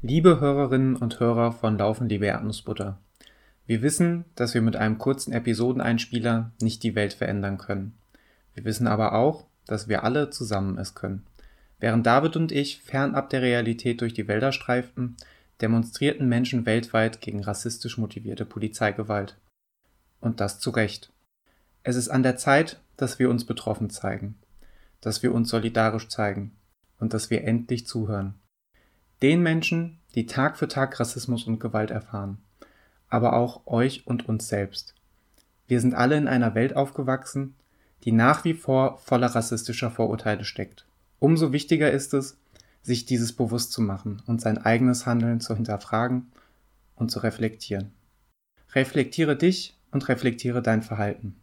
Liebe Hörerinnen und Hörer von Laufen liebe Erdnussbutter. Wir wissen, dass wir mit einem kurzen Episodeneinspieler nicht die Welt verändern können. Wir wissen aber auch, dass wir alle zusammen es können. Während David und ich fernab der Realität durch die Wälder streiften, demonstrierten Menschen weltweit gegen rassistisch motivierte Polizeigewalt. Und das zu Recht. Es ist an der Zeit, dass wir uns betroffen zeigen, dass wir uns solidarisch zeigen und dass wir endlich zuhören. Den Menschen, die Tag für Tag Rassismus und Gewalt erfahren, aber auch euch und uns selbst. Wir sind alle in einer Welt aufgewachsen, die nach wie vor voller rassistischer Vorurteile steckt. Umso wichtiger ist es, sich dieses bewusst zu machen und sein eigenes Handeln zu hinterfragen und zu reflektieren. Reflektiere dich und reflektiere dein Verhalten.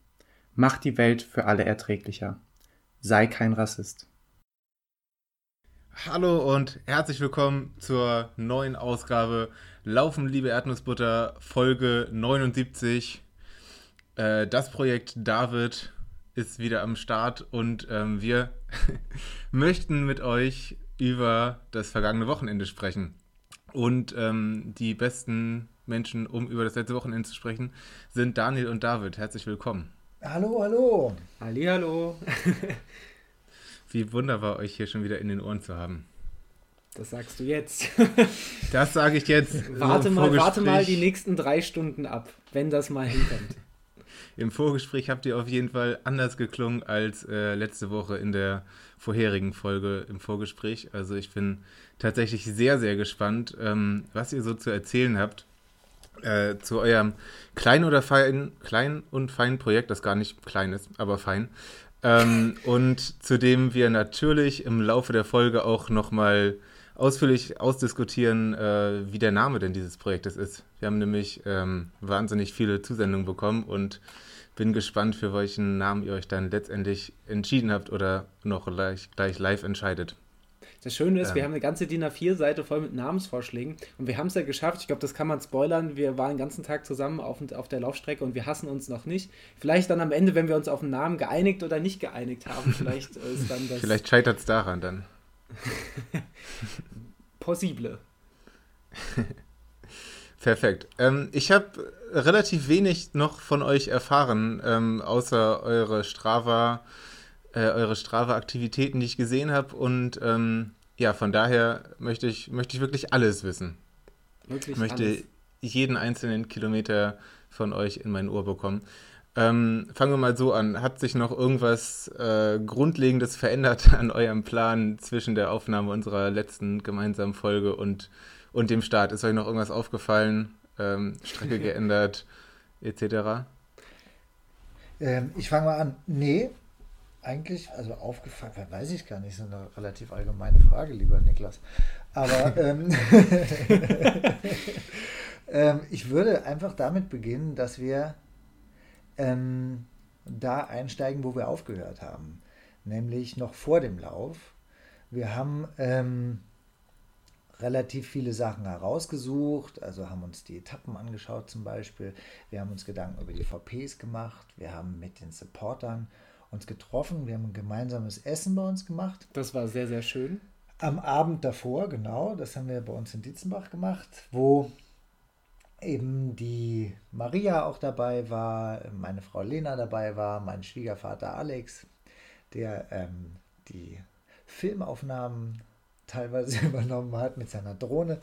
Mach die Welt für alle erträglicher. Sei kein Rassist. Hallo und herzlich willkommen zur neuen Ausgabe Laufen, liebe Erdnussbutter, Folge 79. Äh, das Projekt David ist wieder am Start und ähm, wir möchten mit euch über das vergangene Wochenende sprechen. Und ähm, die besten Menschen, um über das letzte Wochenende zu sprechen, sind Daniel und David. Herzlich willkommen. Hallo, hallo. Hallihallo. Wie wunderbar, euch hier schon wieder in den Ohren zu haben. Das sagst du jetzt. Das sage ich jetzt. warte, mal, warte mal die nächsten drei Stunden ab, wenn das mal hinkommt. Im Vorgespräch habt ihr auf jeden Fall anders geklungen als äh, letzte Woche in der vorherigen Folge im Vorgespräch. Also ich bin tatsächlich sehr, sehr gespannt, ähm, was ihr so zu erzählen habt äh, zu eurem kleinen oder fein, klein und feinen Projekt, das gar nicht klein ist, aber fein, ähm, und zu dem wir natürlich im Laufe der Folge auch nochmal ausführlich ausdiskutieren, äh, wie der Name denn dieses Projektes ist. Wir haben nämlich ähm, wahnsinnig viele Zusendungen bekommen und bin gespannt, für welchen Namen ihr euch dann letztendlich entschieden habt oder noch gleich, gleich live entscheidet. Das Schöne ist, ähm. wir haben eine ganze DIN A4-Seite voll mit Namensvorschlägen und wir haben es ja geschafft. Ich glaube, das kann man spoilern. Wir waren den ganzen Tag zusammen auf, auf der Laufstrecke und wir hassen uns noch nicht. Vielleicht dann am Ende, wenn wir uns auf einen Namen geeinigt oder nicht geeinigt haben, vielleicht ist dann das. Vielleicht scheitert es daran dann. Possible. Perfekt. Ähm, ich habe relativ wenig noch von euch erfahren, ähm, außer eure Strava äh, eure Strava-Aktivitäten, die ich gesehen habe. Und ähm, ja, von daher möchte ich, möchte ich wirklich alles wissen. Wirklich ich möchte alles. jeden einzelnen Kilometer von euch in mein Ohr bekommen. Ähm, fangen wir mal so an. Hat sich noch irgendwas äh, Grundlegendes verändert an eurem Plan zwischen der Aufnahme unserer letzten gemeinsamen Folge und, und dem Start? Ist euch noch irgendwas aufgefallen? Ähm, Strecke geändert, etc.? Ähm, ich fange mal an. Nee, eigentlich, also aufgefallen, weiß ich gar nicht, ist eine relativ allgemeine Frage, lieber Niklas. Aber ähm, ähm, ich würde einfach damit beginnen, dass wir ähm, da einsteigen, wo wir aufgehört haben, nämlich noch vor dem Lauf. Wir haben ähm, relativ viele Sachen herausgesucht, also haben uns die Etappen angeschaut zum Beispiel. Wir haben uns Gedanken über die VPs gemacht, wir haben mit den Supportern uns getroffen. Wir haben ein gemeinsames Essen bei uns gemacht. Das war sehr, sehr schön. Am Abend davor, genau, das haben wir bei uns in Dietzenbach gemacht, wo eben die Maria auch dabei war, meine Frau Lena dabei war, mein Schwiegervater Alex, der ähm, die Filmaufnahmen teilweise übernommen hat mit seiner Drohne.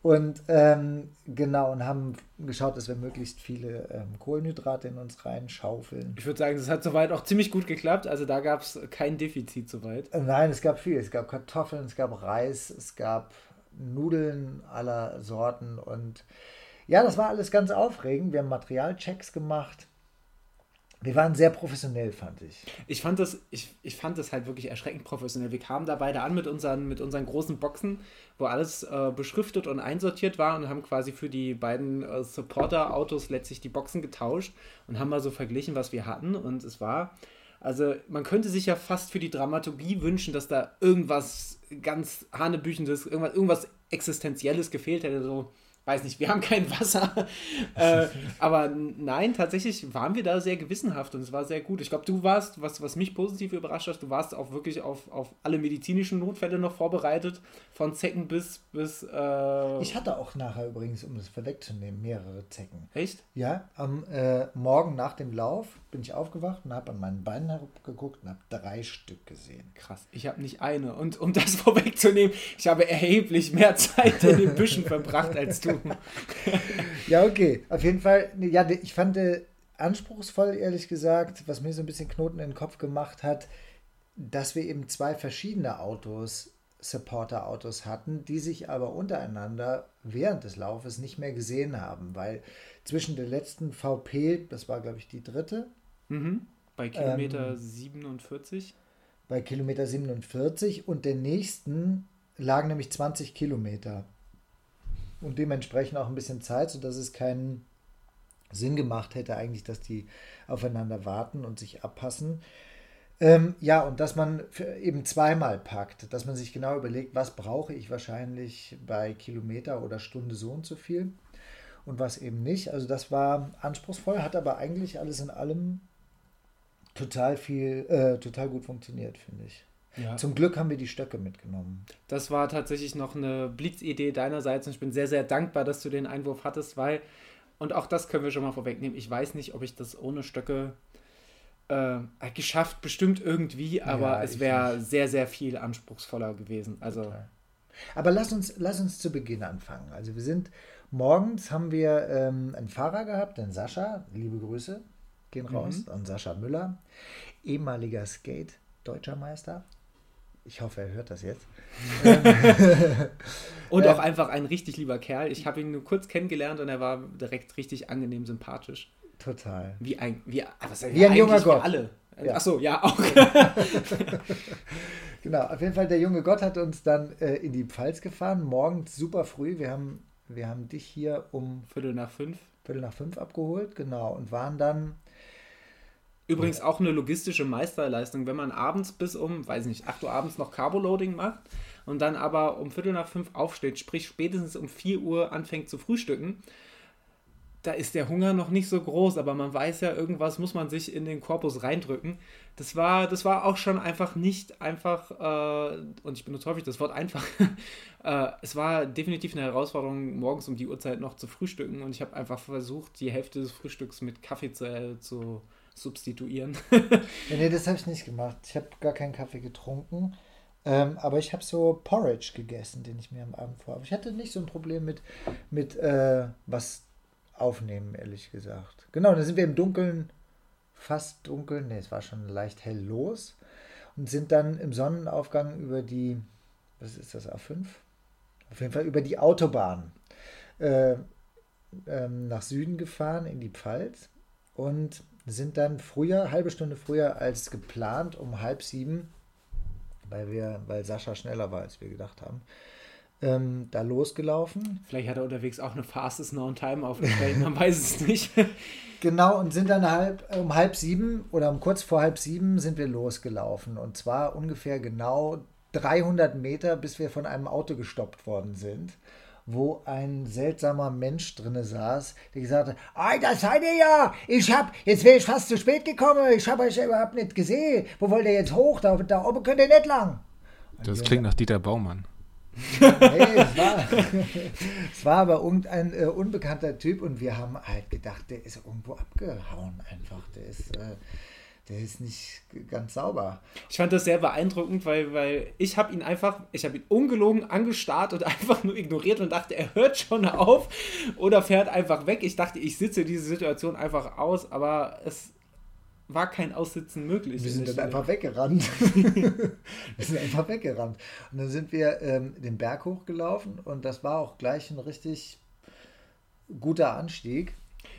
Und ähm, genau, und haben geschaut, dass wir möglichst viele ähm, Kohlenhydrate in uns reinschaufeln. Ich würde sagen, das hat soweit auch ziemlich gut geklappt. Also da gab es kein Defizit soweit. Äh, nein, es gab viel. Es gab Kartoffeln, es gab Reis, es gab Nudeln aller Sorten. Und ja, das war alles ganz aufregend. Wir haben Materialchecks gemacht wir waren sehr professionell, fand ich. Ich fand das, ich, ich fand das halt wirklich erschreckend professionell. Wir kamen da beide an mit unseren, mit unseren großen Boxen, wo alles äh, beschriftet und einsortiert war und haben quasi für die beiden äh, Supporter-Autos letztlich die Boxen getauscht und haben mal so verglichen, was wir hatten. Und es war, also man könnte sich ja fast für die Dramaturgie wünschen, dass da irgendwas ganz Hanebüchendes, irgendwas, irgendwas Existenzielles gefehlt hätte. So, weiß nicht, wir haben kein Wasser. äh, aber nein, tatsächlich waren wir da sehr gewissenhaft und es war sehr gut. Ich glaube, du warst, was, was mich positiv überrascht hat, du warst auch wirklich auf, auf alle medizinischen Notfälle noch vorbereitet, von Zecken bis. bis äh ich hatte auch nachher übrigens, um das vorwegzunehmen, mehrere Zecken. Echt? Ja, am äh, Morgen nach dem Lauf bin ich aufgewacht und habe an meinen Beinen herabgeguckt und habe drei Stück gesehen. Krass, ich habe nicht eine. Und um das vorwegzunehmen, ich habe erheblich mehr Zeit in den Büschen verbracht als du. ja, okay. Auf jeden Fall, ja, ich fand äh, anspruchsvoll, ehrlich gesagt, was mir so ein bisschen Knoten in den Kopf gemacht hat, dass wir eben zwei verschiedene Autos, Supporter-Autos hatten, die sich aber untereinander während des Laufes nicht mehr gesehen haben, weil zwischen der letzten VP, das war glaube ich die dritte, mhm. bei Kilometer ähm, 47. Bei Kilometer 47 und der nächsten lagen nämlich 20 Kilometer und dementsprechend auch ein bisschen Zeit, sodass es keinen Sinn gemacht hätte eigentlich, dass die aufeinander warten und sich abpassen. Ähm, ja, und dass man eben zweimal packt, dass man sich genau überlegt, was brauche ich wahrscheinlich bei Kilometer oder Stunde so und so viel und was eben nicht. Also das war anspruchsvoll, hat aber eigentlich alles in allem total viel, äh, total gut funktioniert, finde ich. Ja. Zum Glück haben wir die Stöcke mitgenommen. Das war tatsächlich noch eine Blitzidee deinerseits und ich bin sehr, sehr dankbar, dass du den Einwurf hattest, weil, und auch das können wir schon mal vorwegnehmen, ich weiß nicht, ob ich das ohne Stöcke äh, geschafft, bestimmt irgendwie, aber ja, es wäre sehr, sehr viel anspruchsvoller gewesen. Also. Total. Aber lass uns, lass uns zu Beginn anfangen. Also wir sind morgens haben wir ähm, einen Fahrer gehabt, den Sascha, liebe Grüße, gehen raus, mhm. und Sascha Müller, ehemaliger Skate, deutscher Meister, ich hoffe, er hört das jetzt. und auch einfach ein richtig lieber Kerl. Ich habe ihn nur kurz kennengelernt und er war direkt richtig angenehm sympathisch. Total. Wie ein, wie, was wie ein junger Gott. alle. Ja. Achso, ja, auch. genau, auf jeden Fall, der junge Gott hat uns dann äh, in die Pfalz gefahren, morgens super früh. Wir haben, wir haben dich hier um Viertel nach fünf. Viertel nach fünf abgeholt, genau, und waren dann Übrigens auch eine logistische Meisterleistung, wenn man abends bis um, weiß nicht, 8 Uhr abends noch Carboloading macht und dann aber um Viertel nach fünf aufsteht, sprich spätestens um 4 Uhr anfängt zu frühstücken, da ist der Hunger noch nicht so groß, aber man weiß ja, irgendwas muss man sich in den Korpus reindrücken. Das war, das war auch schon einfach nicht einfach, äh, und ich benutze häufig das Wort einfach, äh, es war definitiv eine Herausforderung, morgens um die Uhrzeit noch zu frühstücken und ich habe einfach versucht, die Hälfte des Frühstücks mit Kaffee zu, äh, zu substituieren. ja, nee, das habe ich nicht gemacht. Ich habe gar keinen Kaffee getrunken. Ähm, aber ich habe so Porridge gegessen, den ich mir am Abend vor. Ich hatte nicht so ein Problem mit, mit äh, was aufnehmen, ehrlich gesagt. Genau, dann sind wir im Dunkeln, fast dunkel, nee, es war schon leicht hell los und sind dann im Sonnenaufgang über die, was ist das, A5? Auf jeden Fall über die Autobahn äh, ähm, nach Süden gefahren, in die Pfalz. Und sind dann früher, halbe Stunde früher als geplant, um halb sieben, weil wir, weil Sascha schneller war, als wir gedacht haben, ähm, da losgelaufen. Vielleicht hat er unterwegs auch eine Fastest Known Time aufgestellt, man weiß es nicht. Genau, und sind dann halb, um halb sieben oder um kurz vor halb sieben sind wir losgelaufen. Und zwar ungefähr genau 300 Meter, bis wir von einem Auto gestoppt worden sind wo ein seltsamer Mensch drinne saß, der gesagt hat, ah, das seid ihr ja, ich hab, jetzt wäre ich fast zu spät gekommen, ich habe euch überhaupt nicht gesehen, wo wollt ihr jetzt hoch, da, da oben könnt ihr nicht lang. Das klingt nach Dieter Baumann. nee, es war, es war aber irgendein äh, unbekannter Typ und wir haben halt gedacht, der ist irgendwo abgehauen einfach, der ist... Äh, der ist nicht ganz sauber. Ich fand das sehr beeindruckend, weil, weil ich habe ihn einfach, ich habe ihn ungelogen angestarrt und einfach nur ignoriert und dachte, er hört schon auf oder fährt einfach weg. Ich dachte, ich sitze diese Situation einfach aus, aber es war kein Aussitzen möglich. Wir sind dann einfach weggerannt. wir sind einfach weggerannt. Und dann sind wir ähm, den Berg hochgelaufen und das war auch gleich ein richtig guter Anstieg.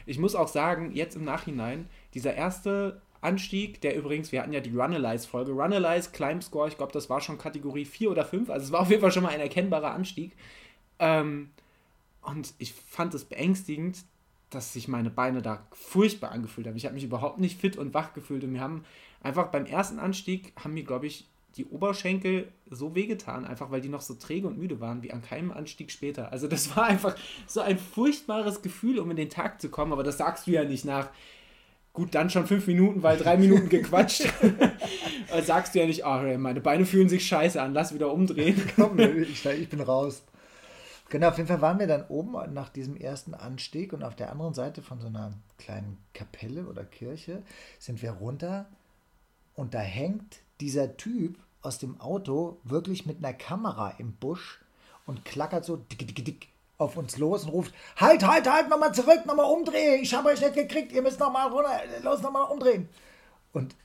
Ich muss auch sagen, jetzt im Nachhinein, dieser erste Anstieg, der übrigens, wir hatten ja die Runalyze-Folge. Runalyze, Climb Score, ich glaube, das war schon Kategorie 4 oder 5, also es war auf jeden Fall schon mal ein erkennbarer Anstieg. Ähm, und ich fand es beängstigend, dass sich meine Beine da furchtbar angefühlt haben. Ich habe mich überhaupt nicht fit und wach gefühlt und wir haben einfach beim ersten Anstieg, haben mir, glaube ich, die Oberschenkel so wehgetan, einfach weil die noch so träge und müde waren, wie an keinem Anstieg später. Also das war einfach so ein furchtbares Gefühl, um in den Tag zu kommen, aber das sagst du ja nicht nach. Gut, dann schon fünf Minuten, weil drei Minuten gequatscht. sagst du ja nicht, oh, meine Beine fühlen sich scheiße an, lass wieder umdrehen. Komm, ich, ich bin raus. Genau, auf jeden Fall waren wir dann oben nach diesem ersten Anstieg und auf der anderen Seite von so einer kleinen Kapelle oder Kirche sind wir runter und da hängt dieser Typ aus dem Auto wirklich mit einer Kamera im Busch und klackert so dick, dick, dick auf uns los und ruft: Halt, halt, halt, nochmal zurück, nochmal umdrehen. Ich habe euch nicht gekriegt, ihr müsst nochmal runter, los, nochmal umdrehen. Und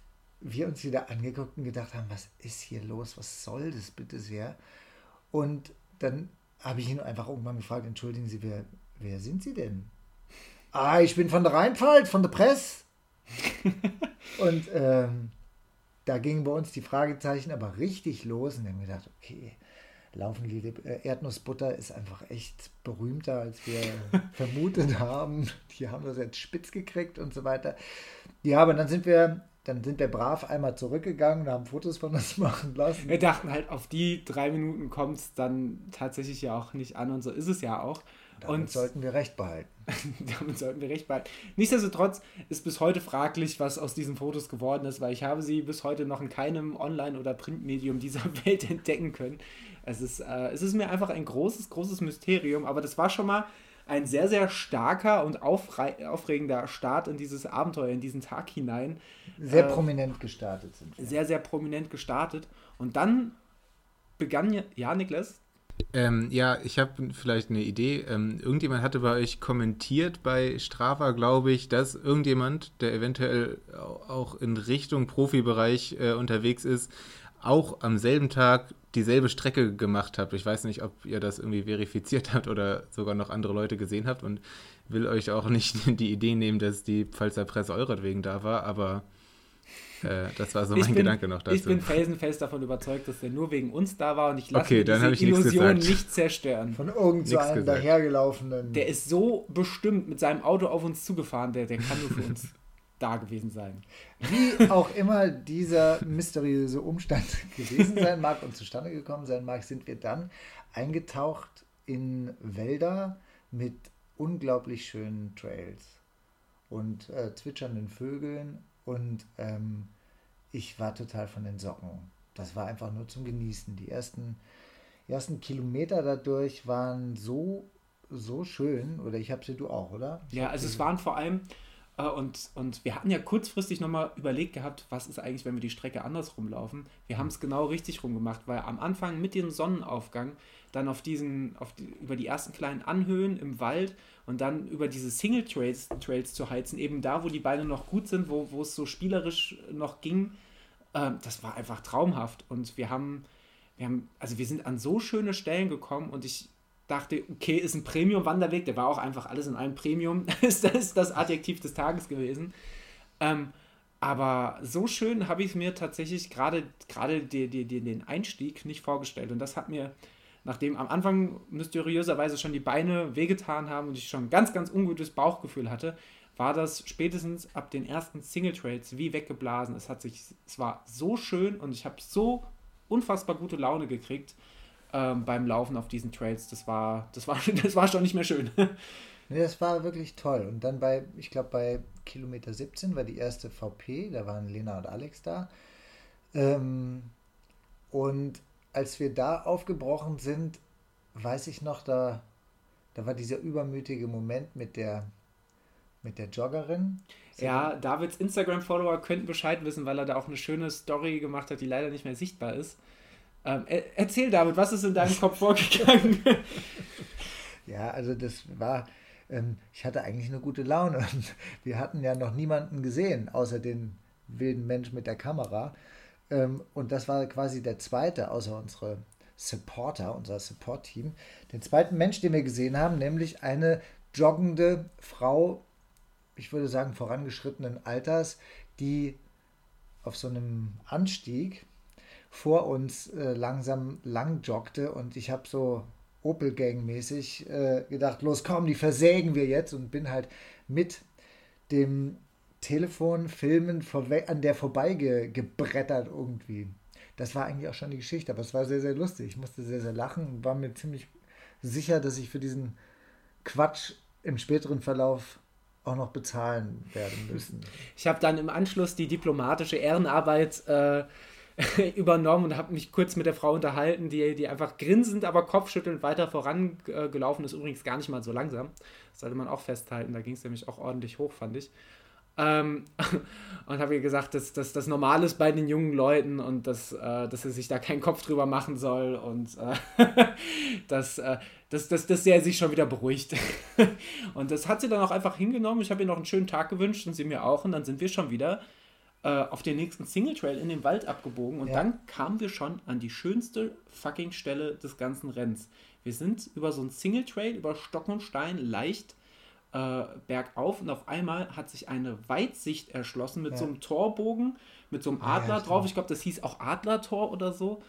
wir uns wieder angeguckt und gedacht haben: Was ist hier los? Was soll das bitte sehr? Und dann habe ich ihn einfach irgendwann gefragt: Entschuldigen Sie, wer, wer sind Sie denn? Ah, ich bin von der Rheinpfalz, von der Presse. und ähm, da gingen bei uns die Fragezeichen aber richtig los und wir haben gedacht, okay, Laufenliebe äh, Erdnussbutter ist einfach echt berühmter, als wir vermutet haben. Die haben das jetzt spitz gekriegt und so weiter. Ja, aber dann sind wir, dann sind wir brav einmal zurückgegangen und haben Fotos von uns machen lassen. Wir dachten halt, auf die drei Minuten kommt es dann tatsächlich ja auch nicht an und so ist es ja auch. Damit und sollten wir recht behalten. damit sollten wir recht behalten. Nichtsdestotrotz ist bis heute fraglich, was aus diesen Fotos geworden ist, weil ich habe sie bis heute noch in keinem Online- oder Printmedium dieser Welt entdecken können. Es ist, äh, es ist mir einfach ein großes, großes Mysterium, aber das war schon mal ein sehr, sehr starker und aufregender Start in dieses Abenteuer, in diesen Tag hinein. Sehr äh, prominent gestartet sind wir. Sehr, sehr prominent gestartet. Und dann begann, ja, Niklas, ähm, ja, ich habe vielleicht eine Idee. Ähm, irgendjemand hatte bei euch kommentiert bei Strava, glaube ich, dass irgendjemand, der eventuell auch in Richtung Profibereich äh, unterwegs ist, auch am selben Tag dieselbe Strecke gemacht habt. Ich weiß nicht, ob ihr das irgendwie verifiziert habt oder sogar noch andere Leute gesehen habt und will euch auch nicht die Idee nehmen, dass die Pfalzer Presse euretwegen da war, aber äh, das war so mein bin, Gedanke noch dazu. Ich bin felsenfest davon überzeugt, dass er nur wegen uns da war und ich lasse okay, diese Illusion nicht zerstören. Von irgendeinem dahergelaufenen. Der ist so bestimmt mit seinem Auto auf uns zugefahren, der, der kann nur für uns da gewesen sein. Wie auch immer dieser mysteriöse Umstand gewesen sein mag und zustande gekommen sein mag, sind wir dann eingetaucht in Wälder mit unglaublich schönen Trails und äh, zwitschernden Vögeln und ähm, ich war total von den Socken. Das war einfach nur zum Genießen. Die ersten, ersten Kilometer dadurch waren so, so schön. Oder ich habe sie du auch, oder? Ja, also es waren vor allem, äh, und, und wir hatten ja kurzfristig nochmal überlegt gehabt, was ist eigentlich, wenn wir die Strecke andersrum laufen. Wir haben es genau richtig rum gemacht, weil am Anfang mit dem Sonnenaufgang dann auf diesen, auf die, über die ersten kleinen Anhöhen im Wald und dann über diese Single Trails, Trails zu heizen, eben da, wo die Beine noch gut sind, wo, wo es so spielerisch noch ging, äh, das war einfach traumhaft. Und wir haben, wir haben, also wir sind an so schöne Stellen gekommen und ich dachte, okay, ist ein Premium-Wanderweg, der war auch einfach alles in einem Premium, ist das das Adjektiv des Tages gewesen. Ähm, aber so schön habe ich es mir tatsächlich gerade gerade den Einstieg nicht vorgestellt. Und das hat mir nachdem am Anfang mysteriöserweise schon die Beine wehgetan haben und ich schon ein ganz, ganz ungutes Bauchgefühl hatte, war das spätestens ab den ersten Single Trades wie weggeblasen. Es hat sich, es war so schön und ich habe so unfassbar gute Laune gekriegt ähm, beim Laufen auf diesen Trades. Das war, das war, das war schon nicht mehr schön. nee, das war wirklich toll. Und dann bei, ich glaube, bei Kilometer 17 war die erste VP, da waren Lena und Alex da. Ähm, und als wir da aufgebrochen sind, weiß ich noch, da, da war dieser übermütige Moment mit der, mit der Joggerin. So. Ja, Davids Instagram-Follower könnten Bescheid wissen, weil er da auch eine schöne Story gemacht hat, die leider nicht mehr sichtbar ist. Ähm, erzähl, David, was ist in deinem Kopf vorgegangen? ja, also das war, ähm, ich hatte eigentlich eine gute Laune und wir hatten ja noch niemanden gesehen, außer den wilden Mensch mit der Kamera. Ähm, und das war quasi der zweite, außer unsere Supporter, unser Support-Team, den zweiten Mensch, den wir gesehen haben, nämlich eine joggende Frau, ich würde sagen vorangeschrittenen Alters, die auf so einem Anstieg vor uns äh, langsam lang joggte. Und ich habe so Opel-Gang-mäßig äh, gedacht, los komm, die versägen wir jetzt. Und bin halt mit dem Telefon filmen an der vorbeigebrettert irgendwie. das war eigentlich auch schon die Geschichte, aber es war sehr, sehr lustig. Ich musste sehr, sehr lachen und war mir ziemlich sicher, dass ich für diesen Quatsch im späteren Verlauf auch noch bezahlen werden müssen. Ich habe dann im Anschluss die diplomatische Ehrenarbeit äh, übernommen und habe mich kurz mit der Frau unterhalten, die, die einfach grinsend, aber kopfschüttelnd weiter vorangelaufen ist. Übrigens gar nicht mal so langsam. Das sollte man auch festhalten. Da ging es nämlich auch ordentlich hoch, fand ich. Ähm, und habe ihr gesagt, dass, dass das normal ist bei den jungen Leuten und dass, äh, dass er sich da keinen Kopf drüber machen soll und äh, dass, äh, dass, dass, dass er sich schon wieder beruhigt. und das hat sie dann auch einfach hingenommen. Ich habe ihr noch einen schönen Tag gewünscht und sie mir auch. Und dann sind wir schon wieder äh, auf den nächsten Single Trail in den Wald abgebogen. Und ja. dann kamen wir schon an die schönste fucking Stelle des ganzen Rennens. Wir sind über so einen Single Trail, über Stock und Stein leicht äh, bergauf und auf einmal hat sich eine Weitsicht erschlossen mit ja. so einem Torbogen, mit so einem Adler ja, drauf. Ich glaube, das hieß auch Adlertor oder so.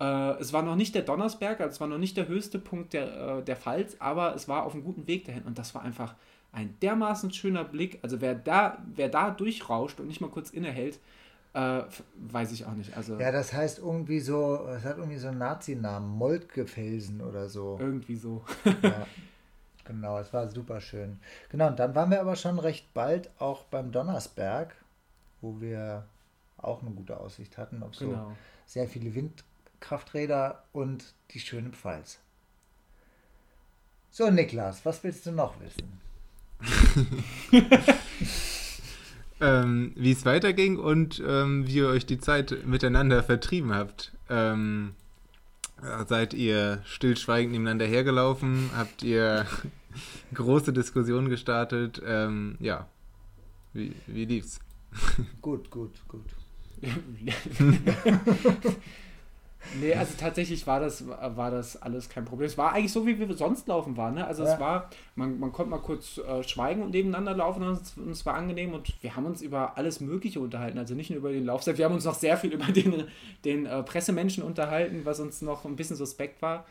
Äh, es war noch nicht der Donnersberg, also es war noch nicht der höchste Punkt der, äh, der Pfalz, aber es war auf einem guten Weg dahin und das war einfach ein dermaßen schöner Blick. Also wer da, wer da durchrauscht und nicht mal kurz innehält, äh, weiß ich auch nicht. Also, ja, das heißt irgendwie so, es hat irgendwie so einen Nazi-Namen, Moltke-Felsen oder so. Irgendwie so. ja. Genau, es war super schön. Genau, und dann waren wir aber schon recht bald auch beim Donnersberg, wo wir auch eine gute Aussicht hatten auf so genau. sehr viele Windkrafträder und die schöne Pfalz. So, Niklas, was willst du noch wissen? ähm, wie es weiterging und ähm, wie ihr euch die Zeit miteinander vertrieben habt. Ähm, seid ihr stillschweigend nebeneinander hergelaufen? Habt ihr große Diskussionen gestartet? Ähm, ja, wie, wie lief's? Gut, gut, gut. Nee, also tatsächlich war das, war das alles kein Problem. Es war eigentlich so, wie wir sonst laufen waren. Ne? Also ja. es war, man, man konnte mal kurz äh, schweigen und nebeneinander laufen und es, und es, war angenehm und wir haben uns über alles Mögliche unterhalten. Also nicht nur über den Lauf, wir haben uns noch sehr viel über den, den äh, Pressemenschen unterhalten, was uns noch ein bisschen suspekt war.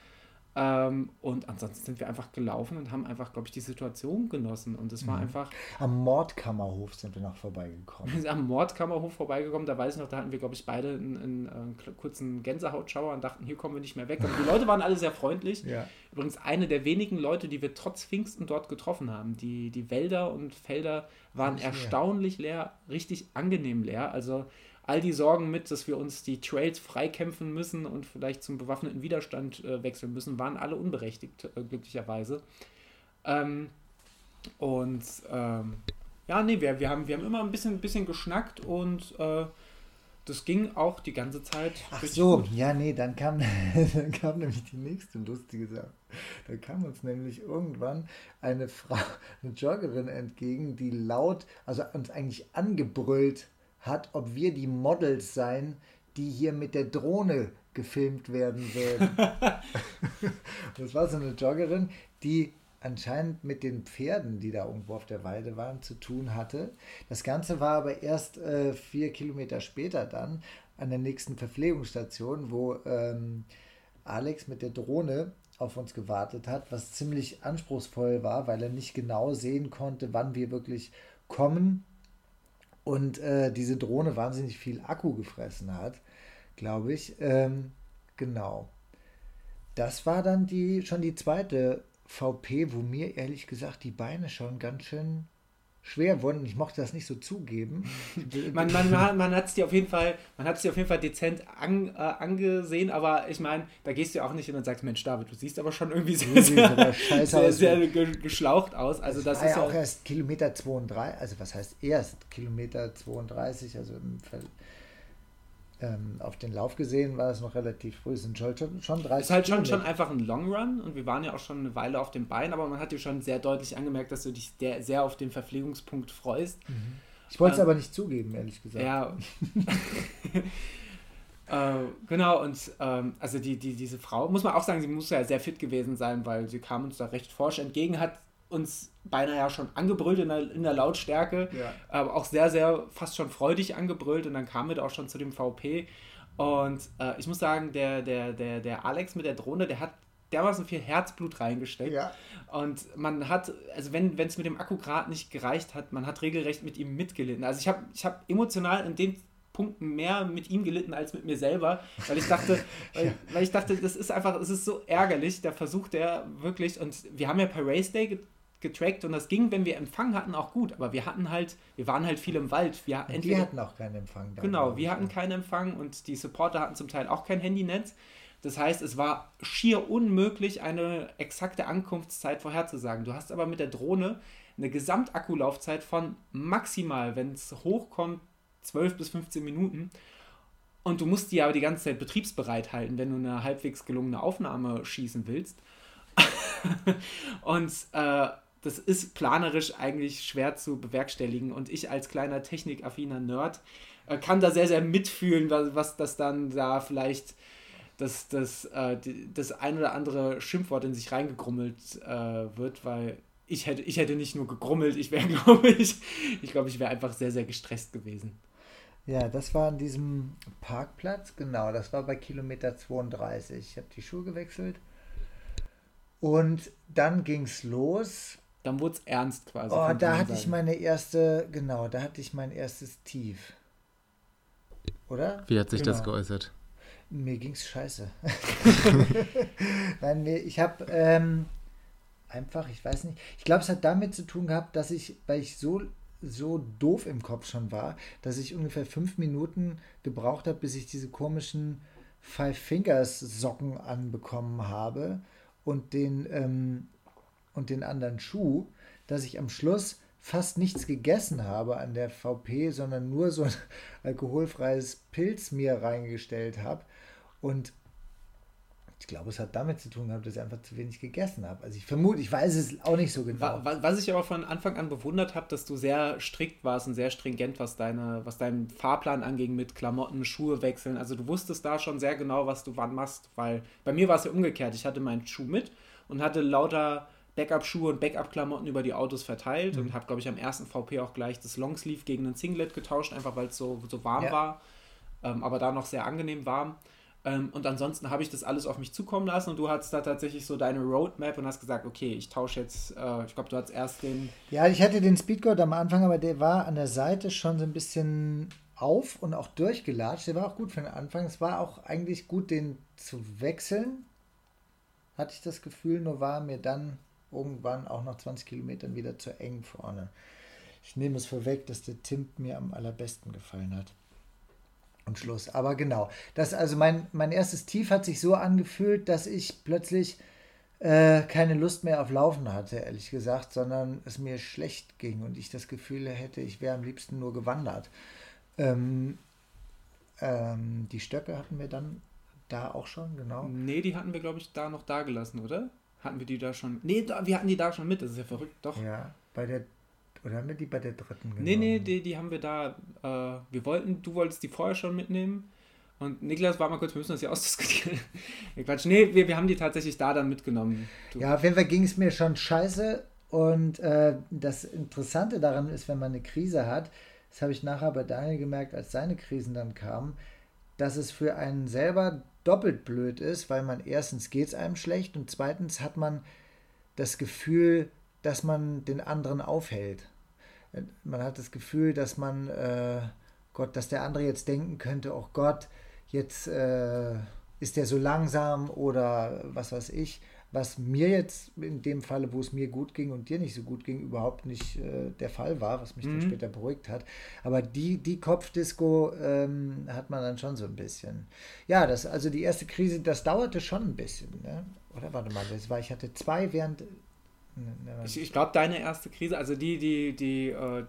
Ähm, und ansonsten sind wir einfach gelaufen und haben einfach, glaube ich, die Situation genossen. Und es war mhm. einfach. Am Mordkammerhof sind wir noch vorbeigekommen. Wir sind am Mordkammerhof vorbeigekommen. Da weiß ich noch, da hatten wir, glaube ich, beide einen, einen, einen, kurzen Gänsehautschauer und dachten, hier kommen wir nicht mehr weg. Aber die Leute waren alle sehr freundlich. Ja. Übrigens eine der wenigen Leute, die wir trotz Pfingsten dort getroffen haben. Die, die Wälder und Felder waren erstaunlich leer, richtig angenehm leer. Also all die Sorgen mit, dass wir uns die Trails freikämpfen müssen und vielleicht zum bewaffneten Widerstand äh, wechseln müssen, waren alle unberechtigt, äh, glücklicherweise. Ähm, und ähm, ja, nee, wir, wir, haben, wir haben immer ein bisschen, bisschen geschnackt und äh, das ging auch die ganze Zeit. Ach so, gut. ja, nee, dann kam, dann kam nämlich die nächste lustige Sache. Da kam uns nämlich irgendwann eine Frau, eine Joggerin entgegen, die laut, also uns eigentlich angebrüllt hat, ob wir die Models seien, die hier mit der Drohne gefilmt werden würden. das war so eine Joggerin, die anscheinend mit den Pferden, die da irgendwo auf der Weide waren, zu tun hatte. Das Ganze war aber erst äh, vier Kilometer später dann an der nächsten Verpflegungsstation, wo ähm, Alex mit der Drohne auf uns gewartet hat, was ziemlich anspruchsvoll war, weil er nicht genau sehen konnte, wann wir wirklich kommen und äh, diese Drohne wahnsinnig viel Akku gefressen hat, glaube ich. Ähm, genau. Das war dann die schon die zweite VP, wo mir ehrlich gesagt die Beine schon ganz schön schwer wurden. Ich mochte das nicht so zugeben. man man, man hat es dir auf jeden Fall, man hat es dir auf jeden Fall dezent an, äh, angesehen, aber ich meine, da gehst du ja auch nicht hin und sagst, Mensch, David, du siehst aber schon irgendwie sehr, sehr, sehr, sehr geschlaucht aus. Also das, das ist ja auch erst Kilometer 32, also was heißt erst Kilometer 32, also im Feld ähm, auf den Lauf gesehen war es noch relativ früh. Es sind schon, schon 30 Es ist halt schon, schon einfach ein Long Run und wir waren ja auch schon eine Weile auf dem Bein, aber man hat dir schon sehr deutlich angemerkt, dass du dich sehr, auf den Verpflegungspunkt freust. Mhm. Ich wollte es ähm, aber nicht zugeben, ehrlich gesagt. Ja. äh, genau, und ähm, also die, die, diese Frau, muss man auch sagen, sie muss ja sehr fit gewesen sein, weil sie kam uns da recht forsch entgegen, hat uns beinahe ja schon angebrüllt in der, in der Lautstärke, ja. aber auch sehr, sehr fast schon freudig angebrüllt und dann kamen wir da auch schon zu dem VP und äh, ich muss sagen, der, der, der, der Alex mit der Drohne, der hat dermaßen viel Herzblut reingesteckt. Ja. Und man hat, also wenn es mit dem Akku gerade nicht gereicht hat, man hat regelrecht mit ihm mitgelitten. Also ich habe ich hab emotional in dem Punkten mehr mit ihm gelitten als mit mir selber, weil ich dachte, weil, weil ich dachte, das ist einfach, es ist so ärgerlich, da versucht er wirklich, und wir haben ja per Race Day getrackt und das ging, wenn wir Empfang hatten, auch gut. Aber wir hatten halt, wir waren halt viel im Wald. Wir, entweder, hatten auch keinen Empfang. Genau, wir hatten keinen Empfang und die Supporter hatten zum Teil auch kein Handynetz. Das heißt, es war schier unmöglich, eine exakte Ankunftszeit vorherzusagen. Du hast aber mit der Drohne eine Gesamtakkulaufzeit von maximal, wenn es hochkommt, 12 bis 15 Minuten. Und du musst die aber die ganze Zeit betriebsbereit halten, wenn du eine halbwegs gelungene Aufnahme schießen willst. und äh, das ist planerisch eigentlich schwer zu bewerkstelligen. Und ich als kleiner technikaffiner Nerd äh, kann da sehr, sehr mitfühlen, was, was das dann da vielleicht das, das, äh, das ein oder andere Schimpfwort in sich reingegrummelt äh, wird, weil ich hätte, ich hätte nicht nur gegrummelt, ich wäre, glaube ich, ich glaube, ich wäre einfach sehr, sehr gestresst gewesen. Ja, das war an diesem Parkplatz, genau, das war bei Kilometer 32. Ich habe die Schuhe gewechselt und dann ging es los dann wurde es ernst quasi. Oh, da hatte ich meine erste, genau, da hatte ich mein erstes Tief. Oder? Wie hat sich genau. das geäußert? Mir ging es scheiße. Nein, mir, ich habe ähm, einfach, ich weiß nicht, ich glaube, es hat damit zu tun gehabt, dass ich, weil ich so, so doof im Kopf schon war, dass ich ungefähr fünf Minuten gebraucht habe, bis ich diese komischen Five Fingers Socken anbekommen habe und den ähm, und den anderen Schuh, dass ich am Schluss fast nichts gegessen habe an der VP, sondern nur so ein alkoholfreies Pilz mir reingestellt habe. Und ich glaube, es hat damit zu tun gehabt, dass ich einfach zu wenig gegessen habe. Also ich vermute, ich weiß es auch nicht so genau. Was ich aber von Anfang an bewundert habe, dass du sehr strikt warst und sehr stringent, was, deine, was deinen Fahrplan anging mit Klamotten, Schuhe wechseln. Also du wusstest da schon sehr genau, was du wann machst, weil bei mir war es ja umgekehrt. Ich hatte meinen Schuh mit und hatte lauter Backup-Schuhe und Backup-Klamotten über die Autos verteilt mhm. und habe, glaube ich, am ersten VP auch gleich das Longsleeve gegen ein Singlet getauscht, einfach weil es so, so warm ja. war, ähm, aber da noch sehr angenehm warm. Ähm, und ansonsten habe ich das alles auf mich zukommen lassen und du hattest da tatsächlich so deine Roadmap und hast gesagt, okay, ich tausche jetzt, äh, ich glaube, du hattest erst den. Ja, ich hatte den Speedgoat am Anfang, aber der war an der Seite schon so ein bisschen auf und auch durchgelatscht. Der war auch gut für den Anfang. Es war auch eigentlich gut, den zu wechseln, hatte ich das Gefühl, nur war mir dann irgendwann auch nach 20 Kilometern wieder zu eng vorne. Ich nehme es vorweg, dass der Timp mir am allerbesten gefallen hat. Und Schluss. Aber genau, das also mein, mein erstes Tief hat sich so angefühlt, dass ich plötzlich äh, keine Lust mehr auf Laufen hatte, ehrlich gesagt, sondern es mir schlecht ging und ich das Gefühl hätte, ich wäre am liebsten nur gewandert. Ähm, ähm, die Stöcke hatten wir dann da auch schon, genau. Nee, die hatten wir, glaube ich, da noch da gelassen, oder? Hatten wir die da schon? Nee, wir hatten die da schon mit, das ist ja verrückt, doch. Ja, bei der. Oder haben wir die bei der dritten genommen? Nee, nee, die, die haben wir da. Äh, wir wollten, du wolltest die vorher schon mitnehmen. Und Niklas war mal kurz, wir müssen das hier ausdiskutieren. Quatsch, nee, wir, wir haben die tatsächlich da dann mitgenommen. Du. Ja, auf jeden Fall ging es mir schon scheiße. Und äh, das Interessante daran ist, wenn man eine Krise hat, das habe ich nachher bei Daniel gemerkt, als seine Krisen dann kamen, dass es für einen selber doppelt blöd ist, weil man erstens geht es einem schlecht und zweitens hat man das Gefühl, dass man den anderen aufhält. Man hat das Gefühl, dass man, äh, Gott, dass der andere jetzt denken könnte, oh Gott, jetzt äh, ist der so langsam oder was weiß ich was mir jetzt in dem Falle, wo es mir gut ging und dir nicht so gut ging, überhaupt nicht äh, der Fall war, was mich mhm. dann später beruhigt hat. Aber die, die Kopfdisco ähm, hat man dann schon so ein bisschen. Ja, das, also die erste Krise, das dauerte schon ein bisschen. Ne? Oder warte mal, das war, ich hatte zwei während. Ne, ne, ich, ich glaube, deine erste Krise, also die, die, die, äh,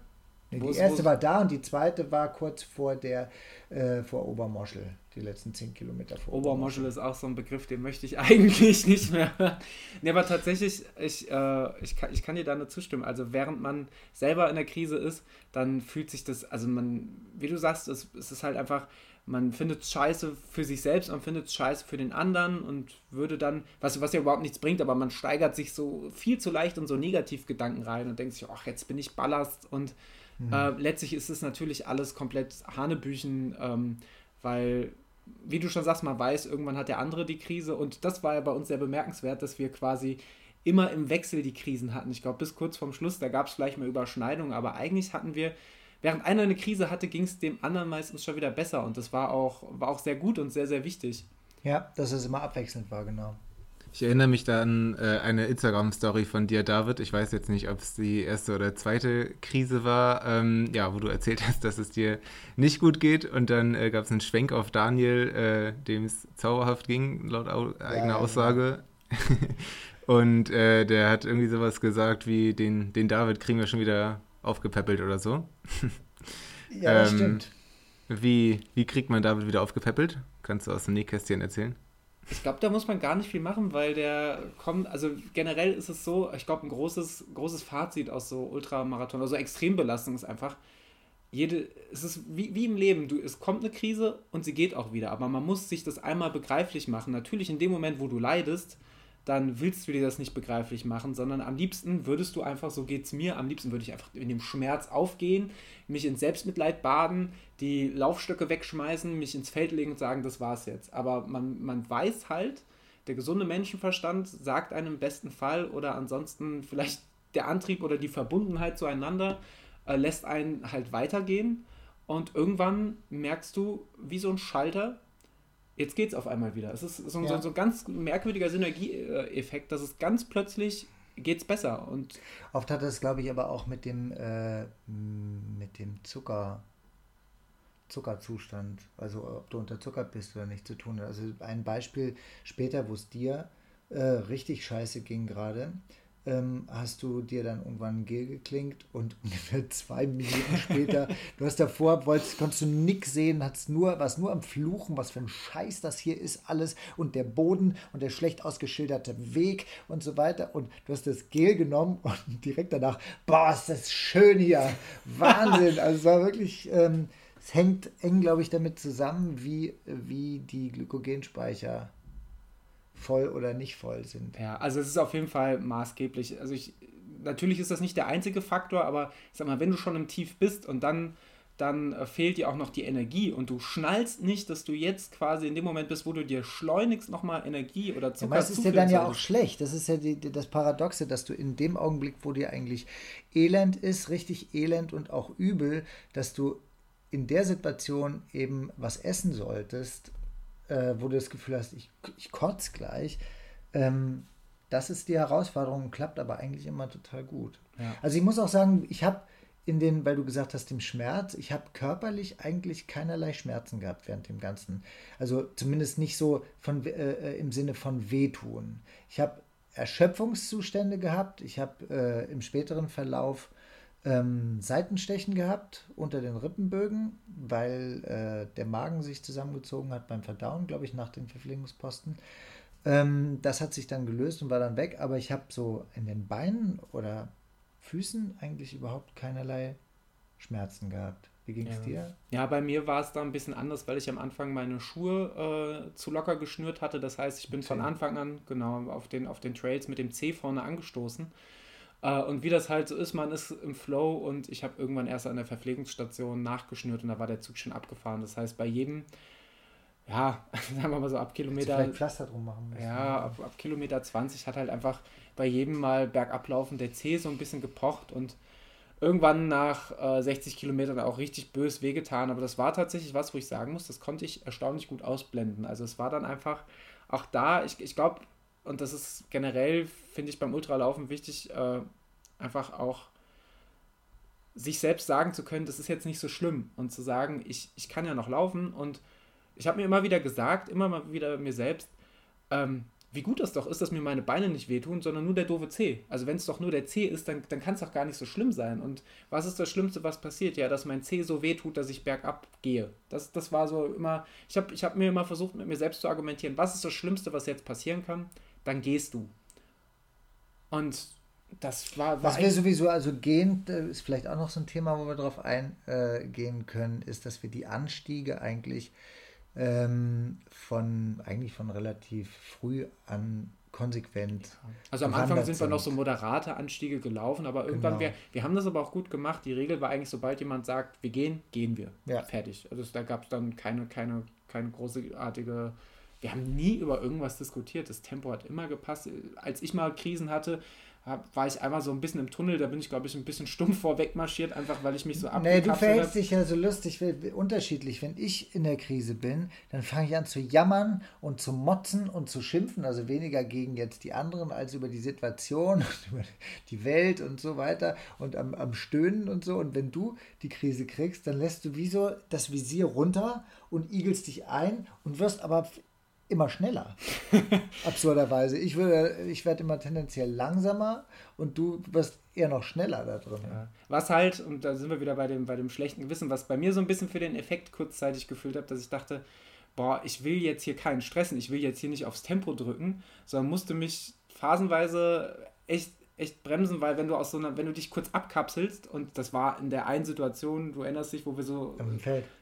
die erste war da und die zweite war kurz vor der äh, vor Obermoschel, die letzten zehn Kilometer vor Obermoschel. ist auch so ein Begriff, den möchte ich eigentlich nicht mehr hören. Nee, aber tatsächlich, ich, äh, ich, kann, ich kann dir da nur zustimmen. Also während man selber in der Krise ist, dann fühlt sich das, also man, wie du sagst, es, es ist halt einfach, man findet es scheiße für sich selbst, man findet es scheiße für den anderen und würde dann, was, was ja überhaupt nichts bringt, aber man steigert sich so viel zu leicht in so Negativgedanken rein und denkt sich, ach, jetzt bin ich Ballast und Mhm. Äh, letztlich ist es natürlich alles komplett Hanebüchen, ähm, weil, wie du schon sagst, man weiß, irgendwann hat der andere die Krise und das war ja bei uns sehr bemerkenswert, dass wir quasi immer im Wechsel die Krisen hatten. Ich glaube, bis kurz vorm Schluss, da gab es vielleicht mal Überschneidungen, aber eigentlich hatten wir, während einer eine Krise hatte, ging es dem anderen meistens schon wieder besser und das war auch, war auch sehr gut und sehr, sehr wichtig. Ja, dass es immer abwechselnd war, genau. Ich erinnere mich da an äh, eine Instagram-Story von dir, David. Ich weiß jetzt nicht, ob es die erste oder zweite Krise war, ähm, ja, wo du erzählt hast, dass es dir nicht gut geht. Und dann äh, gab es einen Schwenk auf Daniel, äh, dem es zauberhaft ging, laut au eigener ja, Aussage. und äh, der hat irgendwie sowas gesagt wie, den, den David kriegen wir schon wieder aufgepäppelt oder so. ja, das ähm, stimmt. Wie, wie kriegt man David wieder aufgepäppelt? Kannst du aus dem Nähkästchen erzählen? Ich glaube, da muss man gar nicht viel machen, weil der kommt, also generell ist es so, ich glaube, ein großes, großes Fazit aus so Ultramarathon, also Extrembelastung ist einfach, jede, es ist wie, wie im Leben, du, es kommt eine Krise und sie geht auch wieder, aber man muss sich das einmal begreiflich machen. Natürlich in dem Moment, wo du leidest, dann willst du dir das nicht begreiflich machen, sondern am liebsten würdest du einfach, so geht es mir, am liebsten würde ich einfach in dem Schmerz aufgehen, mich in Selbstmitleid baden, die Laufstöcke wegschmeißen, mich ins Feld legen und sagen, das war's jetzt. Aber man, man weiß halt, der gesunde Menschenverstand sagt einem im besten Fall oder ansonsten vielleicht der Antrieb oder die Verbundenheit zueinander äh, lässt einen halt weitergehen und irgendwann merkst du, wie so ein Schalter, jetzt geht es auf einmal wieder. Es ist so, ja. so, so ein ganz merkwürdiger Synergieeffekt, dass es ganz plötzlich geht's besser. Und Oft hat es, glaube ich, aber auch mit dem, äh, mit dem Zucker, Zuckerzustand, also ob du unterzuckert bist oder nicht zu tun. Also ein Beispiel später, wo es dir äh, richtig scheiße ging gerade, ähm, hast du dir dann irgendwann Gel geklingt und ungefähr zwei Minuten später, du hast davor, wolltest, konntest du nichts sehen, hast nur, was nur am Fluchen, was für ein Scheiß das hier ist, alles und der Boden und der schlecht ausgeschilderte Weg und so weiter und du hast das Gel genommen und direkt danach, boah, ist das schön hier, Wahnsinn, also es war wirklich, ähm, es hängt eng, glaube ich, damit zusammen, wie, wie die Glykogenspeicher voll oder nicht voll sind. Ja, also es ist auf jeden Fall maßgeblich. Also ich, natürlich ist das nicht der einzige Faktor, aber ich sag mal, wenn du schon im Tief bist und dann dann äh, fehlt dir auch noch die Energie und du schnallst nicht, dass du jetzt quasi in dem Moment bist, wo du dir schleunigst nochmal Energie oder Zucker ja, Das ist ja dann ja auch schlecht. Das ist ja die, die, das Paradoxe, dass du in dem Augenblick, wo dir eigentlich Elend ist, richtig Elend und auch übel, dass du in der Situation eben was essen solltest äh, wo du das Gefühl hast, ich, ich kotze gleich. Ähm, das ist die Herausforderung, klappt aber eigentlich immer total gut. Ja. Also ich muss auch sagen, ich habe in den, weil du gesagt hast, dem Schmerz, ich habe körperlich eigentlich keinerlei Schmerzen gehabt während dem Ganzen. Also zumindest nicht so von, äh, äh im Sinne von wehtun. Ich habe Erschöpfungszustände gehabt. Ich habe äh, im späteren Verlauf ähm, Seitenstechen gehabt unter den Rippenbögen, weil äh, der Magen sich zusammengezogen hat beim Verdauen, glaube ich, nach den Verpflegungsposten. Ähm, das hat sich dann gelöst und war dann weg, aber ich habe so in den Beinen oder Füßen eigentlich überhaupt keinerlei Schmerzen gehabt. Wie ging es ja. dir? Ja, bei mir war es da ein bisschen anders, weil ich am Anfang meine Schuhe äh, zu locker geschnürt hatte. Das heißt, ich bin okay. von Anfang an genau auf den, auf den Trails mit dem C vorne angestoßen. Äh, und wie das halt so ist, man ist im Flow und ich habe irgendwann erst an der Verpflegungsstation nachgeschnürt und da war der Zug schon abgefahren. Das heißt, bei jedem, ja, sagen wir mal so ab Kilometer. Vielleicht Pflaster drum machen müssen. Ja, ab, ab Kilometer 20 hat halt einfach bei jedem Mal bergablaufen der Zeh so ein bisschen gepocht und irgendwann nach äh, 60 Kilometern auch richtig bös wehgetan. Aber das war tatsächlich was, wo ich sagen muss, das konnte ich erstaunlich gut ausblenden. Also es war dann einfach auch da, ich, ich glaube, und das ist generell, finde ich, beim Ultralaufen wichtig, äh, einfach auch sich selbst sagen zu können, das ist jetzt nicht so schlimm und zu sagen, ich, ich kann ja noch laufen und ich habe mir immer wieder gesagt, immer mal wieder mir selbst, ähm, wie gut das doch ist, dass mir meine Beine nicht wehtun, sondern nur der doofe Zeh. Also wenn es doch nur der Zeh ist, dann, dann kann es doch gar nicht so schlimm sein. Und was ist das Schlimmste, was passiert? Ja, dass mein Zeh so wehtut, dass ich bergab gehe. Das, das war so immer, ich habe ich hab mir immer versucht, mit mir selbst zu argumentieren, was ist das Schlimmste, was jetzt passieren kann? dann gehst du. Und das war. war Was wir sowieso, also gehen, äh, ist vielleicht auch noch so ein Thema, wo wir drauf eingehen können, ist, dass wir die Anstiege eigentlich ähm, von eigentlich von relativ früh an konsequent. Also am Anfang sind wir noch so moderate Anstiege gelaufen, aber irgendwann, genau. wir, wir haben das aber auch gut gemacht. Die Regel war eigentlich, sobald jemand sagt, wir gehen, gehen wir. Ja. Fertig. Also da gab es dann keine, keine, keine großartige wir haben nie über irgendwas diskutiert. Das Tempo hat immer gepasst. Als ich mal Krisen hatte, war ich einmal so ein bisschen im Tunnel, da bin ich, glaube ich, ein bisschen stumpf vorweg marschiert, einfach weil ich mich so Nee, du verhältst dich ja so lustig, unterschiedlich. Wenn ich in der Krise bin, dann fange ich an zu jammern und zu motzen und zu schimpfen, also weniger gegen jetzt die anderen als über die Situation und über die Welt und so weiter und am, am Stöhnen und so. Und wenn du die Krise kriegst, dann lässt du wie so das Visier runter und igelst dich ein und wirst aber immer schneller. Absurderweise. Ich, würde, ich werde immer tendenziell langsamer und du wirst eher noch schneller da drin. Ja. Was halt, und da sind wir wieder bei dem, bei dem schlechten Gewissen, was bei mir so ein bisschen für den Effekt kurzzeitig gefühlt hat, dass ich dachte, boah, ich will jetzt hier keinen stressen, ich will jetzt hier nicht aufs Tempo drücken, sondern musste mich phasenweise echt echt bremsen, weil wenn du aus so einer, wenn du dich kurz abkapselst und das war in der einen Situation, du erinnerst dich, wo wir so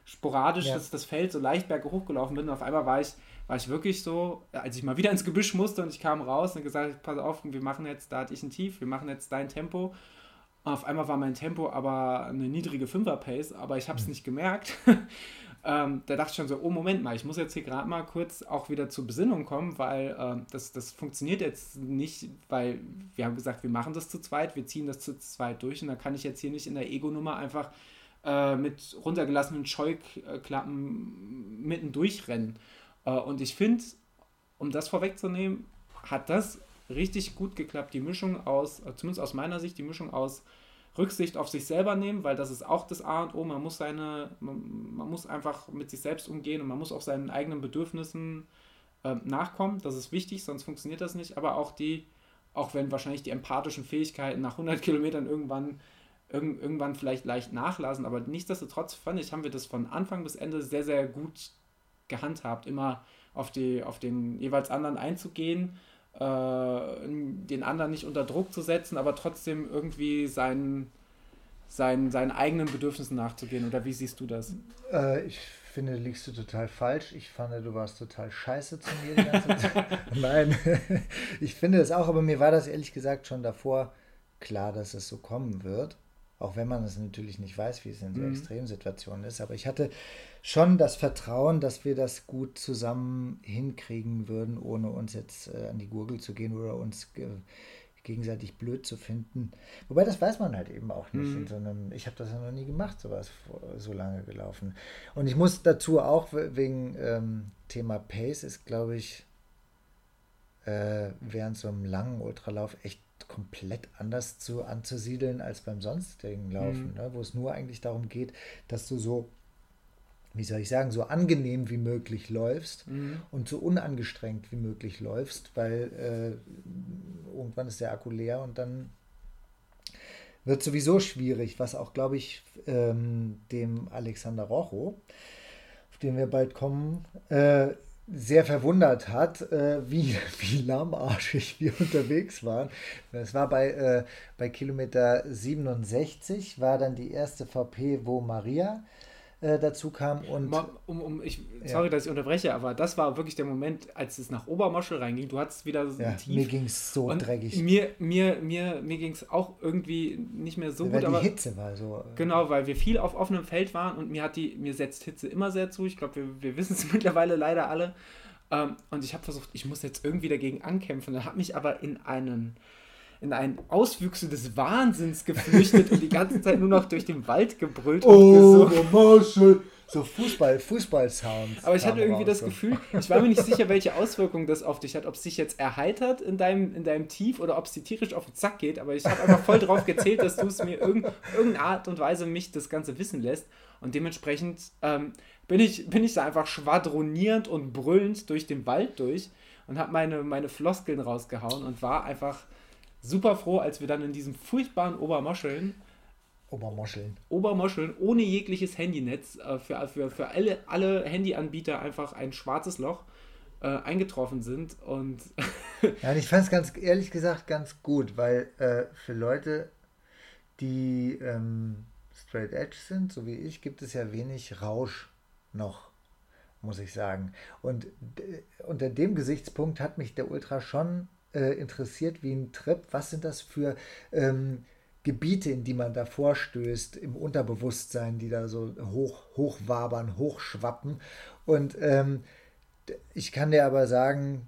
sporadisch ja. das, das Feld so leicht berghoch hochgelaufen bin und auf einmal war ich war ich wirklich so, als ich mal wieder ins Gebüsch musste und ich kam raus und gesagt, pass auf, wir machen jetzt, da hatte ich ein Tief, wir machen jetzt dein Tempo. Und auf einmal war mein Tempo aber eine niedrige Fünfer-Pace, aber ich habe es mhm. nicht gemerkt. ähm, da dachte ich schon so, oh Moment mal, ich muss jetzt hier gerade mal kurz auch wieder zur Besinnung kommen, weil ähm, das, das funktioniert jetzt nicht, weil wir haben gesagt, wir machen das zu zweit, wir ziehen das zu zweit durch und da kann ich jetzt hier nicht in der Ego-Nummer einfach äh, mit runtergelassenen Scheuklappen mitten durchrennen. Äh, und ich finde, um das vorwegzunehmen, hat das richtig gut geklappt. Die Mischung aus, äh, zumindest aus meiner Sicht, die Mischung aus Rücksicht auf sich selber nehmen, weil das ist auch das A und O. Man muss seine, man, man muss einfach mit sich selbst umgehen und man muss auch seinen eigenen Bedürfnissen äh, nachkommen. Das ist wichtig, sonst funktioniert das nicht. Aber auch die, auch wenn wahrscheinlich die empathischen Fähigkeiten nach 100 Kilometern irgendwann irgendwann vielleicht leicht nachlassen, aber nichtsdestotrotz fand ich, haben wir das von Anfang bis Ende sehr, sehr gut gehandhabt, immer auf, die, auf den jeweils anderen einzugehen, äh, den anderen nicht unter Druck zu setzen, aber trotzdem irgendwie seinen, seinen, seinen eigenen Bedürfnissen nachzugehen. Oder wie siehst du das? Äh, ich finde, liegst du total falsch. Ich fand, du warst total scheiße zu mir die ganze Zeit. Nein, ich finde es auch, aber mir war das ehrlich gesagt schon davor klar, dass es so kommen wird. Auch wenn man es natürlich nicht weiß, wie es in so mhm. Extremsituationen ist. Aber ich hatte schon das Vertrauen, dass wir das gut zusammen hinkriegen würden, ohne uns jetzt äh, an die Gurgel zu gehen oder uns äh, gegenseitig blöd zu finden. Wobei das weiß man halt eben auch nicht. Mhm. So einem, ich habe das ja noch nie gemacht, sowas so lange gelaufen. Und ich muss dazu auch wegen ähm, Thema Pace ist, glaube ich, äh, während so einem langen Ultralauf echt komplett anders zu, anzusiedeln als beim sonstigen Laufen, mhm. ne? wo es nur eigentlich darum geht, dass du so wie soll ich sagen, so angenehm wie möglich läufst mhm. und so unangestrengt wie möglich läufst, weil äh, irgendwann ist der Akku leer und dann wird sowieso schwierig, was auch, glaube ich, ähm, dem Alexander Rocho, auf den wir bald kommen, äh, sehr verwundert hat, äh, wie, wie lahmarschig wir unterwegs waren. Es war bei, äh, bei Kilometer 67, war dann die erste VP, wo Maria äh, dazu kam. Und, um, um, ich, sorry, ja. dass ich unterbreche, aber das war wirklich der Moment, als es nach Obermoschel reinging. Du hattest wieder so ja, tief. Mir ging es so dreckig. Mir, mir, mir, mir ging es auch irgendwie nicht mehr so weil gut. Die aber Hitze war so. Äh, genau, weil wir viel auf offenem Feld waren und mir hat die, mir setzt Hitze immer sehr zu. Ich glaube, wir, wir wissen es mittlerweile leider alle. Ähm, und ich habe versucht, ich muss jetzt irgendwie dagegen ankämpfen. Da habe mich aber in einen in einen Auswüchse des Wahnsinns geflüchtet und die ganze Zeit nur noch durch den Wald gebrüllt oh, und Marshall. So Fußball, Fußball-Sounds. Aber ich hatte irgendwie das Gefühl, ich war mir nicht sicher, welche Auswirkungen das auf dich hat. Ob es dich jetzt erheitert in deinem, in deinem Tief oder ob es dir tierisch auf den Zack geht. Aber ich habe einfach voll drauf gezählt, dass du es mir irg irgendeine Art und Weise mich das Ganze wissen lässt. Und dementsprechend ähm, bin, ich, bin ich da einfach schwadronierend und brüllend durch den Wald durch und habe meine, meine Floskeln rausgehauen und war einfach super froh, als wir dann in diesem furchtbaren Obermoscheln Obermoscheln. Obermoscheln ohne jegliches Handynetz äh, für, für, für alle, alle Handyanbieter einfach ein schwarzes Loch äh, eingetroffen sind. Und ja, ich fand es ganz ehrlich gesagt ganz gut, weil äh, für Leute, die ähm, straight edge sind, so wie ich, gibt es ja wenig Rausch noch, muss ich sagen. Und unter dem Gesichtspunkt hat mich der Ultra schon äh, interessiert wie ein Trip. Was sind das für ähm, Gebiete, in die man da vorstößt im Unterbewusstsein, die da so hoch, hochwabern, hochschwappen. Und ähm, ich kann dir aber sagen,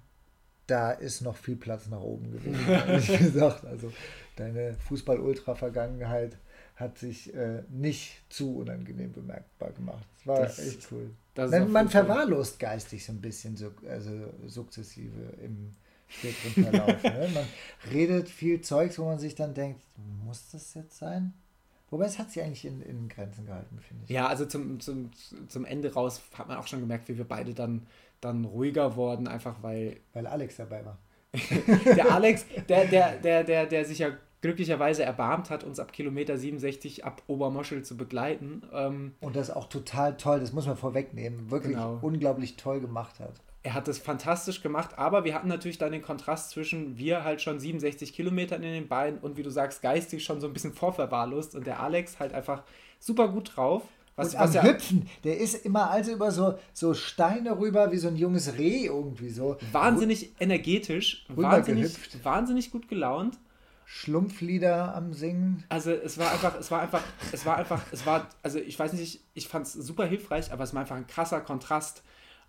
da ist noch viel Platz nach oben gewesen, ehrlich gesagt. Also deine Fußball-Ultra-Vergangenheit hat sich äh, nicht zu unangenehm bemerkbar gemacht. Das war das, echt cool. man, man verwahrlost geistig so ein bisschen, so, also sukzessive im späteren Verlauf. ne? Man redet viel Zeugs, wo man sich dann denkt, muss das jetzt sein? Wobei es hat sich eigentlich in, in Grenzen gehalten, finde ich. Ja, also zum, zum, zum Ende raus hat man auch schon gemerkt, wie wir beide dann, dann ruhiger wurden, einfach weil. Weil Alex dabei war. der Alex, der, der, der, der, der sich ja glücklicherweise erbarmt hat, uns ab Kilometer 67 ab Obermoschel zu begleiten. Ähm, Und das auch total toll, das muss man vorwegnehmen, wirklich genau. unglaublich toll gemacht hat. Er hat das fantastisch gemacht, aber wir hatten natürlich dann den Kontrast zwischen wir halt schon 67 Kilometer in den Beinen und wie du sagst, geistig schon so ein bisschen vorverwahrlost und der Alex halt einfach super gut drauf. Was, und was am ja, Hüpfen, der ist immer also über so, so Steine rüber, wie so ein junges Reh irgendwie so. Wahnsinnig energetisch, wahnsinnig, wahnsinnig gut gelaunt. Schlumpflieder am Singen. Also es war einfach, es war einfach, es war einfach, es war, also ich weiß nicht, ich fand es super hilfreich, aber es war einfach ein krasser Kontrast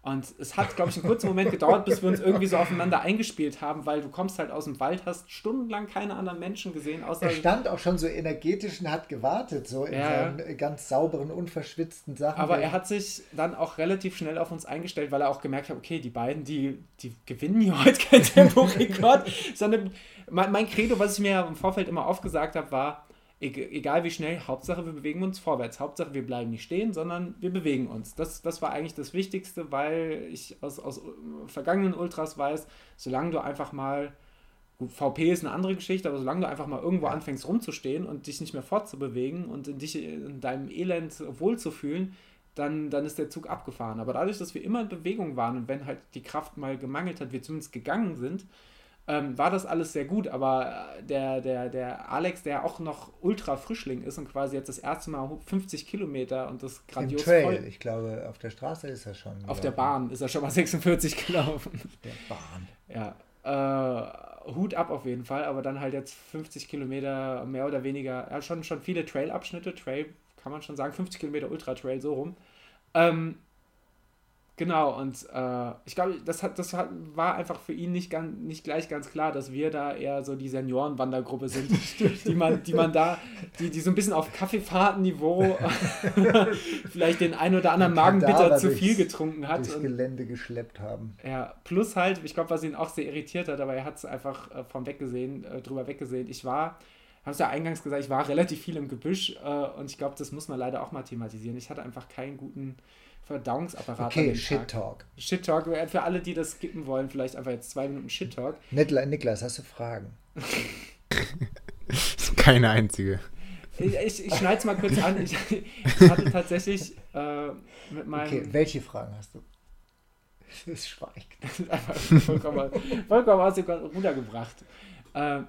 und es hat, glaube ich, einen kurzen Moment gedauert, bis wir uns irgendwie so aufeinander eingespielt haben, weil du kommst halt aus dem Wald, hast stundenlang keine anderen Menschen gesehen. Außer er stand auch schon so energetisch und hat gewartet, so in ja. seinen ganz sauberen, unverschwitzten Sachen. Aber er hat sich dann auch relativ schnell auf uns eingestellt, weil er auch gemerkt hat, okay, die beiden, die, die gewinnen hier heute kein Temporekord, sondern mein, mein Credo, was ich mir im Vorfeld immer aufgesagt habe, war, egal wie schnell, Hauptsache wir bewegen uns vorwärts. Hauptsache wir bleiben nicht stehen, sondern wir bewegen uns. Das, das war eigentlich das Wichtigste, weil ich aus, aus vergangenen Ultras weiß, solange du einfach mal, gut, VP ist eine andere Geschichte, aber solange du einfach mal irgendwo anfängst rumzustehen und dich nicht mehr fortzubewegen und in dich in deinem Elend wohlzufühlen, dann, dann ist der Zug abgefahren. Aber dadurch, dass wir immer in Bewegung waren und wenn halt die Kraft mal gemangelt hat, wir zumindest gegangen sind, ähm, war das alles sehr gut, aber äh, der, der, der Alex, der auch noch ultra Frischling ist und quasi jetzt das erste Mal 50 Kilometer und das grandios Im Trail, voll. ich glaube, auf der Straße ist er schon. Auf gelaufen. der Bahn ist er schon mal 46 gelaufen. Auf der Bahn. Ja. Äh, Hut ab auf jeden Fall, aber dann halt jetzt 50 Kilometer mehr oder weniger, ja, schon, schon viele Trail-Abschnitte, Trail kann man schon sagen, 50 Kilometer Ultra-Trail, so rum. Ähm, Genau, und äh, ich glaube, das, hat, das hat, war einfach für ihn nicht, ganz, nicht gleich ganz klar, dass wir da eher so die Seniorenwandergruppe sind, die man, die man da, die, die so ein bisschen auf Kaffeefahrtenniveau vielleicht den ein oder anderen Magenbitter zu viel getrunken hat. Durchs Gelände geschleppt haben. Ja, plus halt, ich glaube, was ihn auch sehr irritiert hat, aber er hat es einfach äh, vom Weggesehen, äh, drüber weggesehen. Ich war, habe es ja eingangs gesagt, ich war relativ viel im Gebüsch äh, und ich glaube, das muss man leider auch mal thematisieren. Ich hatte einfach keinen guten Verdauungsapparat. Okay, Shit Talk. Shit Talk, für alle, die das skippen wollen, vielleicht einfach jetzt zwei Minuten Shit Talk. Niklas, hast du Fragen? Keine einzige. Ich, ich, ich schneide es mal kurz an. Ich, ich hatte tatsächlich äh, mit meinem. Okay, welche Fragen hast du? Es schweigt. Das ist einfach vollkommen, vollkommen aus dem Ruder gebracht. Äh,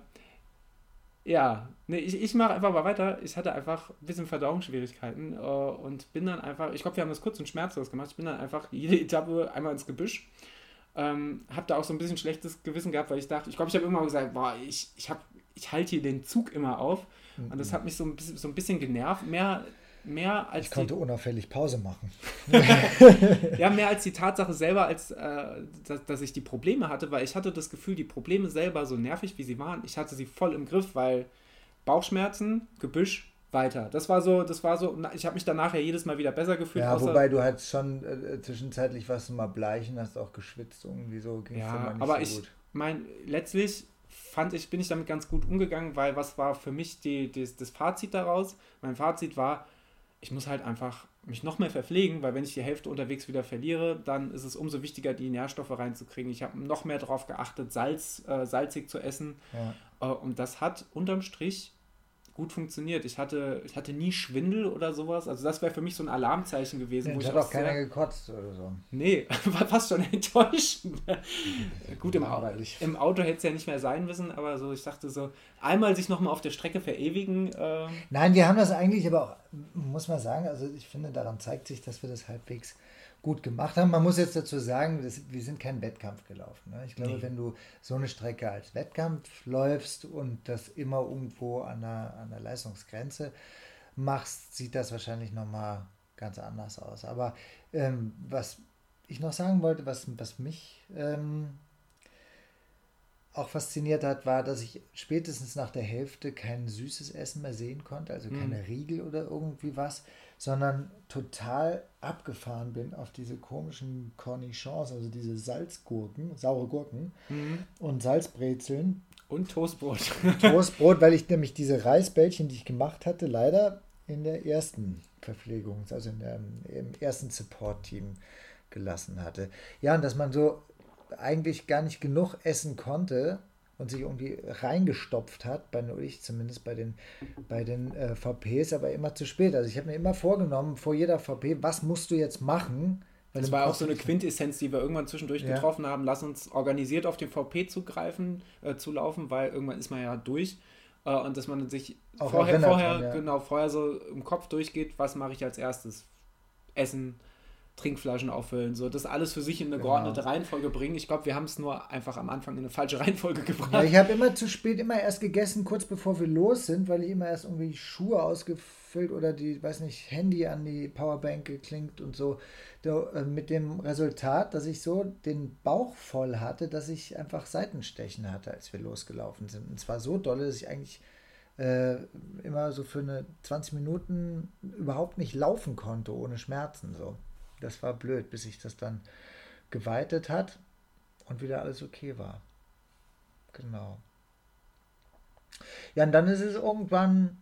ja, nee, ich, ich mache einfach mal weiter. Ich hatte einfach ein bisschen Verdauungsschwierigkeiten äh, und bin dann einfach, ich glaube, wir haben das kurz und schmerzlos gemacht. Ich bin dann einfach jede Etappe einmal ins Gebüsch. Ähm, habe da auch so ein bisschen schlechtes Gewissen gehabt, weil ich dachte, ich glaube, ich habe irgendwann gesagt, boah, ich, ich, ich halte hier den Zug immer auf. Mhm. Und das hat mich so ein bisschen, so ein bisschen genervt. Mehr mehr als. Ich konnte die, unauffällig Pause machen. ja, mehr als die Tatsache selber, als äh, dass, dass, ich die Probleme hatte, weil ich hatte das Gefühl, die Probleme selber, so nervig wie sie waren, ich hatte sie voll im Griff, weil Bauchschmerzen, Gebüsch, weiter. Das war so, das war so, ich habe mich danach ja jedes Mal wieder besser gefühlt. Ja, wobei du halt schon äh, zwischenzeitlich warst du mal bleichen, hast auch geschwitzt irgendwie so. Ja, aber so ich gut. mein, letztlich fand ich, bin ich damit ganz gut umgegangen, weil was war für mich die, die, das Fazit daraus? Mein Fazit war, ich muss halt einfach mich noch mehr verpflegen, weil wenn ich die Hälfte unterwegs wieder verliere, dann ist es umso wichtiger, die Nährstoffe reinzukriegen. Ich habe noch mehr darauf geachtet, Salz, äh, salzig zu essen. Ja. Äh, und das hat unterm Strich gut funktioniert. Ich hatte, ich hatte nie Schwindel oder sowas. Also das wäre für mich so ein Alarmzeichen gewesen. Ja, ich hat auch keiner gekotzt oder so. Nee, war fast schon enttäuschend. Gut, im, im Auto hätte es ja nicht mehr sein müssen, aber so, ich dachte so, einmal sich nochmal auf der Strecke verewigen. Äh Nein, wir haben das eigentlich aber auch, muss man sagen, also ich finde, daran zeigt sich, dass wir das halbwegs gut gemacht haben. Man muss jetzt dazu sagen, das, wir sind keinen Wettkampf gelaufen. Ne? Ich glaube, nee. wenn du so eine Strecke als Wettkampf läufst und das immer irgendwo an der, an der Leistungsgrenze machst, sieht das wahrscheinlich nochmal ganz anders aus. Aber ähm, was ich noch sagen wollte, was, was mich ähm, auch fasziniert hat, war, dass ich spätestens nach der Hälfte kein süßes Essen mehr sehen konnte, also keine Mhm. Riegel oder irgendwie was, sondern total abgefahren bin auf diese komischen Cornichons, also diese Salzgurken, saure Gurken Mhm. und Salzbrezeln. Und Toastbrot. Toastbrot, weil ich nämlich diese Reisbällchen, die ich gemacht hatte, leider in der ersten Verpflegung, also in der, im ersten Support-Team gelassen hatte. Ja, und dass man so eigentlich gar nicht genug essen konnte und sich irgendwie reingestopft hat, bei ich zumindest bei den, bei den äh, VPs, aber immer zu spät. Also ich habe mir immer vorgenommen, vor jeder VP, was musst du jetzt machen? Das war auch so eine Quintessenz, die wir irgendwann zwischendurch Ja. getroffen haben. Lass uns organisiert auf den VP zugreifen, äh, zulaufen, weil irgendwann ist man ja durch. Äh, und dass man sich Auch vorher, vorher, dran, ja. genau, vorher so im Kopf durchgeht, was mache ich als erstes? Essen, Trinkflaschen auffüllen, so das alles für sich in eine Genau. geordnete Reihenfolge bringen. Ich glaube, wir haben es nur einfach am Anfang in eine falsche Reihenfolge gebracht. Ja, ich habe immer zu spät, immer erst gegessen, kurz bevor wir los sind, weil ich immer erst irgendwie Schuhe ausgefüllt oder die, weiß nicht, Handy an die Powerbank geklinkt und so. Äh, mit dem Resultat, dass ich so den Bauch voll hatte, dass ich einfach Seitenstechen hatte, als wir losgelaufen sind. Und zwar so dolle, dass ich eigentlich äh, immer so für eine 20 Minuten überhaupt nicht laufen konnte, ohne Schmerzen. So. Das war blöd, bis sich das dann geweitet hat und wieder alles okay war. Genau. Ja, und dann ist es irgendwann,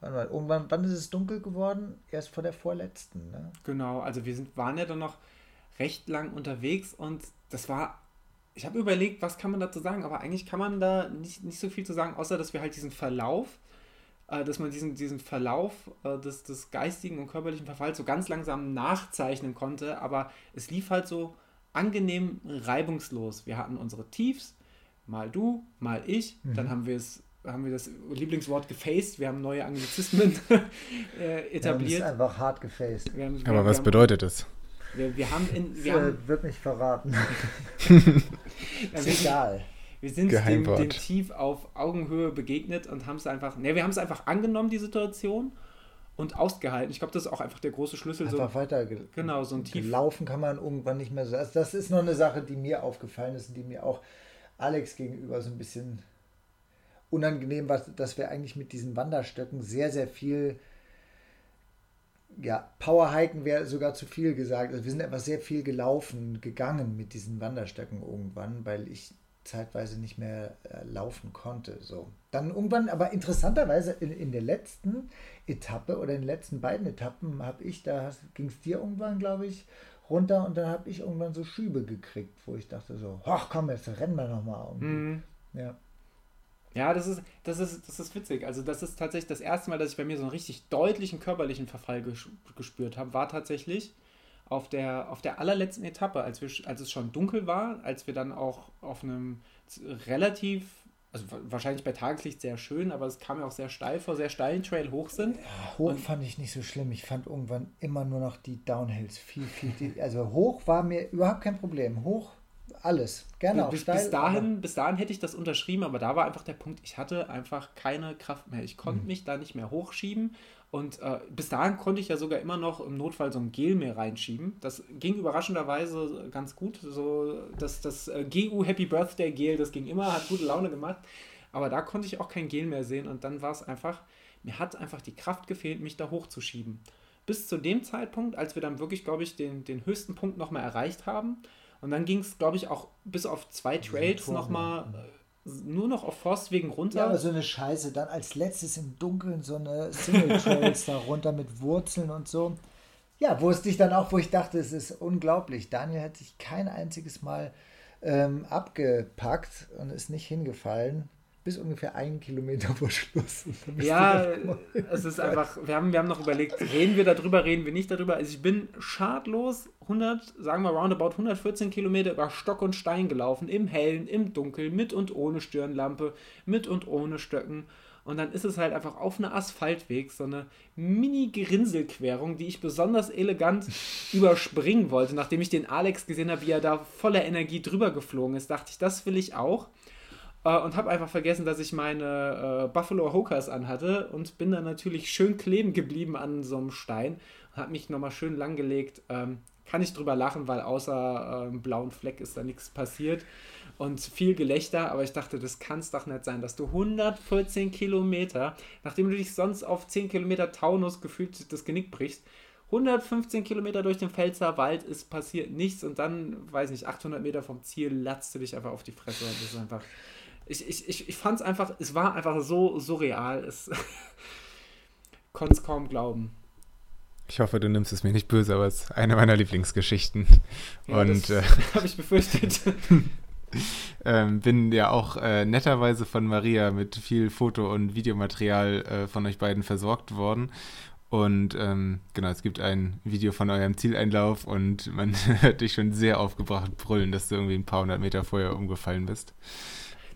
warte mal, irgendwann, wann ist es dunkel geworden? Erst vor der vorletzten, ne? Genau, also wir sind, waren ja dann noch recht lang unterwegs und das war, ich habe überlegt, was kann man dazu sagen, aber eigentlich kann man da nicht, nicht so viel zu sagen, außer dass wir halt diesen Verlauf, äh, dass man diesen, diesen Verlauf äh, des, des geistigen und körperlichen Verfalls so ganz langsam nachzeichnen konnte, aber es lief halt so angenehm reibungslos. Wir hatten unsere Tiefs, mal du, mal ich, Mhm. dann haben wir es haben wir das Lieblingswort gefaced, wir haben neue Anglizismen äh, Ja, etabliert. das ist einfach hart gefaced. Wir haben, wir, Aber wir was haben, bedeutet das? wir, wir haben in wir, Das haben, äh, wird nicht verraten. ja, ist egal. Wir sind dem, dem Tief auf Augenhöhe begegnet und haben es einfach, ne, wir haben es einfach angenommen, die Situation und ausgehalten. Ich glaube, das ist auch einfach der große Schlüssel. So, Einfach weiter ge genau, so ein Tief. Laufen kann man irgendwann nicht mehr so. Also das ist noch eine Sache, die mir aufgefallen ist und die mir auch Alex gegenüber so ein bisschen unangenehm war, dass wir eigentlich mit diesen Wanderstöcken sehr, sehr viel, ja, Powerhiken wäre sogar zu viel gesagt. Also wir sind einfach sehr viel gelaufen, gegangen mit diesen Wanderstöcken irgendwann, weil ich zeitweise nicht mehr äh, laufen konnte. So. Dann irgendwann, aber interessanterweise in, in der letzten Etappe oder in den letzten beiden Etappen habe ich, da ging es dir irgendwann, glaube ich, runter und dann habe ich irgendwann so Schübe gekriegt, wo ich dachte so, ach komm, jetzt rennen wir nochmal. Mhm. Ja. Ja, das ist, das, ist, das ist witzig. Also, das ist tatsächlich das erste Mal, dass ich bei mir so einen richtig deutlichen körperlichen Verfall ges gespürt habe, war tatsächlich auf der, auf der allerletzten Etappe, als, wir, als es schon dunkel war, als wir dann auch auf einem relativ, also wa- wahrscheinlich bei Tageslicht sehr schön, aber es kam mir auch sehr steil vor, sehr steilen Trail hoch sind. Hoch Und- fand ich nicht so schlimm. Ich fand irgendwann immer nur noch die Downhills viel, viel, die, also hoch war mir überhaupt kein Problem. Hoch, alles. Gerne auch bis, steil. bis, dahin, bis dahin hätte ich das unterschrieben, aber da war einfach der Punkt, ich hatte einfach keine Kraft mehr. Ich Mhm. konnte mich da nicht mehr hochschieben. Und äh, bis dahin konnte ich ja sogar immer noch im Notfall so ein Gel mehr reinschieben. Das ging überraschenderweise ganz gut. So das, das äh, GU Happy Birthday Gel, das ging immer, hat gute Laune gemacht. Aber da konnte ich auch kein Gel mehr sehen. Und dann war es einfach, mir hat einfach die Kraft gefehlt, mich da hochzuschieben. Bis zu dem Zeitpunkt, als wir dann wirklich, glaube ich, den, den höchsten Punkt nochmal erreicht haben. Und dann ging es, glaube ich, auch bis auf zwei Trails nochmal nur noch auf Forstwegen runter. Ja, aber so eine Scheiße. Dann als letztes im Dunkeln so eine Single Trails da runter mit Wurzeln und so. Ja, wusste ich dann auch, wo ich dachte, es ist unglaublich. Daniel hat sich kein einziges Mal ähm, abgepackt und ist nicht hingefallen. Bis ungefähr einen Kilometer vor Schluss. Ja, es ist einfach, wir haben, wir haben noch überlegt, reden wir darüber, reden wir nicht darüber. Also ich bin schadlos 100, sagen wir roundabout 114 Kilometer über Stock und Stein gelaufen, im Hellen, im Dunkeln, mit und ohne Stirnlampe, mit und ohne Stöcken. Und dann ist es halt einfach auf einer Asphaltweg so eine Mini-Gerinselquerung, die ich besonders elegant überspringen wollte. Nachdem ich den Alex gesehen habe, wie er da voller Energie drüber geflogen ist, dachte ich, das will ich auch. Äh, und habe einfach vergessen, dass ich meine äh, Buffalo Hokers anhatte und bin dann natürlich schön kleben geblieben an so einem Stein und habe mich nochmal schön langgelegt. Ähm, kann ich drüber lachen, weil außer äh, einem blauen Fleck ist da nichts passiert und viel Gelächter, aber ich dachte, das kann es doch nicht sein, dass du 114 Kilometer, nachdem du dich sonst auf 10 Kilometer Taunus gefühlt das Genick brichst, 115 Kilometer durch den Pfälzer Wald ist passiert nichts und dann, weiß nicht, 800 Meter vom Ziel latzt du dich einfach auf die Fresse. Das ist einfach. Ich, ich, ich, ich fand es einfach, es war einfach so surreal. Es konnte es kaum glauben. Ich hoffe, du nimmst es mir nicht böse, aber es ist eine meiner Lieblingsgeschichten. Ja, und äh, habe ich befürchtet. ähm, bin ja auch äh, netterweise von Maria mit viel Foto- und Videomaterial äh, von euch beiden versorgt worden. Und ähm, genau, es gibt ein Video von eurem Zieleinlauf und man hört dich schon sehr aufgebracht brüllen, dass du irgendwie ein paar hundert Meter vorher umgefallen bist.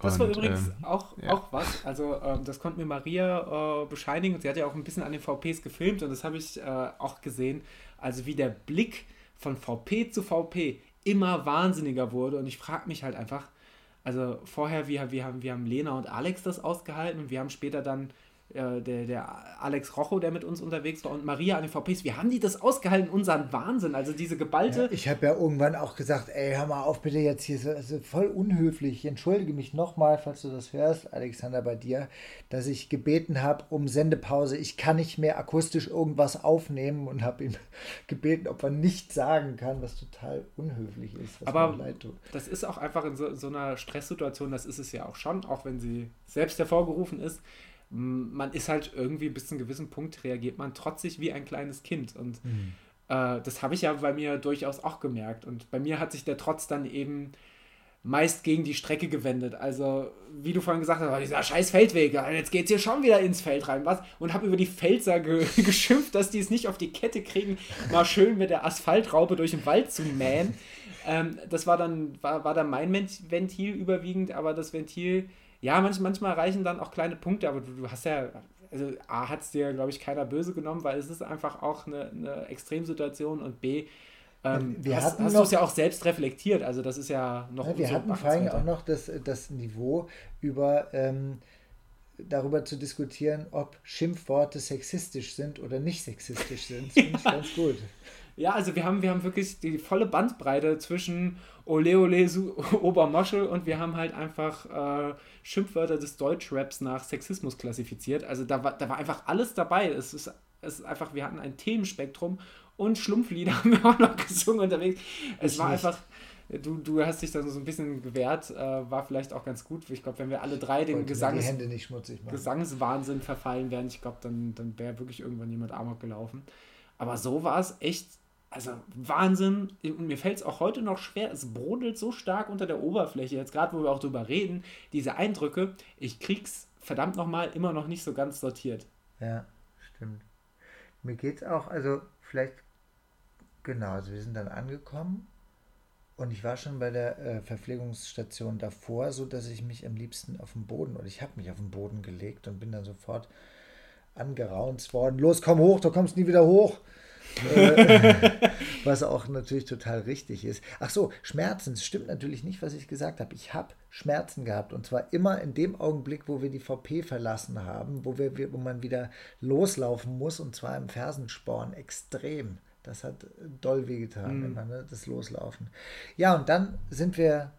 Das war übrigens ähm, auch, ja. auch was. Also, ähm, das konnte mir Maria äh, bescheinigen. Sie hat ja auch ein bisschen an den VPs gefilmt und das habe ich äh, auch gesehen. Also, wie der Blick von VP zu VP immer wahnsinniger wurde. Und ich frage mich halt einfach, also vorher, wir, wir, haben, wir haben Lena und Alex das ausgehalten und wir haben später dann der, der Alex Rocho, der mit uns unterwegs war, und Maria an den VPs, wie haben die das ausgehalten, unseren Wahnsinn, also diese geballte... Ja, ich habe ja irgendwann auch gesagt, ey, hör mal auf bitte jetzt hier, also voll unhöflich, ich entschuldige mich nochmal, falls du das hörst, Alexander, bei dir, dass ich gebeten habe um Sendepause, ich kann nicht mehr akustisch irgendwas aufnehmen und habe ihn gebeten, ob er nicht sagen kann, was total unhöflich ist, Aber das ist auch einfach in so, so einer Stresssituation, das ist es ja auch schon, auch wenn sie selbst hervorgerufen ist, man ist halt irgendwie bis zu einem gewissen Punkt reagiert man trotzig wie ein kleines Kind. Und mhm. äh, das habe ich ja bei mir durchaus auch gemerkt. Und bei mir hat sich der Trotz dann eben meist gegen die Strecke gewendet. Also, wie du vorhin gesagt hast, dieser scheiß Feldweg, jetzt geht es hier schon wieder ins Feld rein, was? Und habe über die Pfälzer ge geschimpft, dass die es nicht auf die Kette kriegen, mal schön mit der Asphaltraube durch den Wald zu mähen. Ähm, das war dann, war, war dann mein Ventil überwiegend, aber das Ventil ja, manch, manchmal reichen dann auch kleine Punkte, aber du, du hast ja, also A hat es dir, glaube ich, keiner böse genommen, weil es ist einfach auch eine, eine Extremsituation und B, ähm, wir hast, hast du es ja auch selbst reflektiert, also das ist ja noch. Ja, wir so hatten vor allem auch noch das, das Niveau über ähm, darüber zu diskutieren, ob Schimpfworte sexistisch sind oder nicht sexistisch sind. Das finde ich ganz gut. Ja, also wir haben, wir haben wirklich die volle Bandbreite zwischen Ole Ole Obermoschel und wir haben halt einfach äh, Schimpfwörter des Deutschraps nach Sexismus klassifiziert. Also da war, da war einfach alles dabei. Es ist, es ist einfach, wir hatten ein Themenspektrum und Schlumpflieder haben wir auch noch gesungen unterwegs. Es ich war nicht. einfach, du, du hast dich da so ein bisschen gewehrt, äh, war vielleicht auch ganz gut. Ich glaube, wenn wir alle drei den Gesangs Gesangswahnsinn verfallen wären, ich glaube, dann, dann wäre wirklich irgendwann jemand Amok gelaufen. Aber so war es echt also Wahnsinn. Und mir fällt es auch heute noch schwer. Es brodelt so stark unter der Oberfläche. Jetzt gerade, wo wir auch drüber reden, diese Eindrücke, ich krieg's verdammt nochmal immer noch nicht so ganz sortiert. Ja, stimmt. Mir geht's auch, also vielleicht, genau, also wir sind dann angekommen und ich war schon bei der äh, Verpflegungsstation davor, so dass ich mich am liebsten auf den Boden, oder ich habe mich auf den Boden gelegt und bin dann sofort angeraunt worden. Los, komm hoch, du kommst nie wieder hoch. Äh, was auch natürlich total richtig ist. Ach so, Schmerzen, es stimmt natürlich nicht, was ich gesagt habe. Ich habe Schmerzen gehabt und zwar immer in dem Augenblick, wo wir die VP verlassen haben, wo, wir, wo man wieder loslaufen muss und zwar im Fersensporn extrem. Das hat doll wehgetan, mhm. immer, ne, das Loslaufen. Ja, und dann sind wir,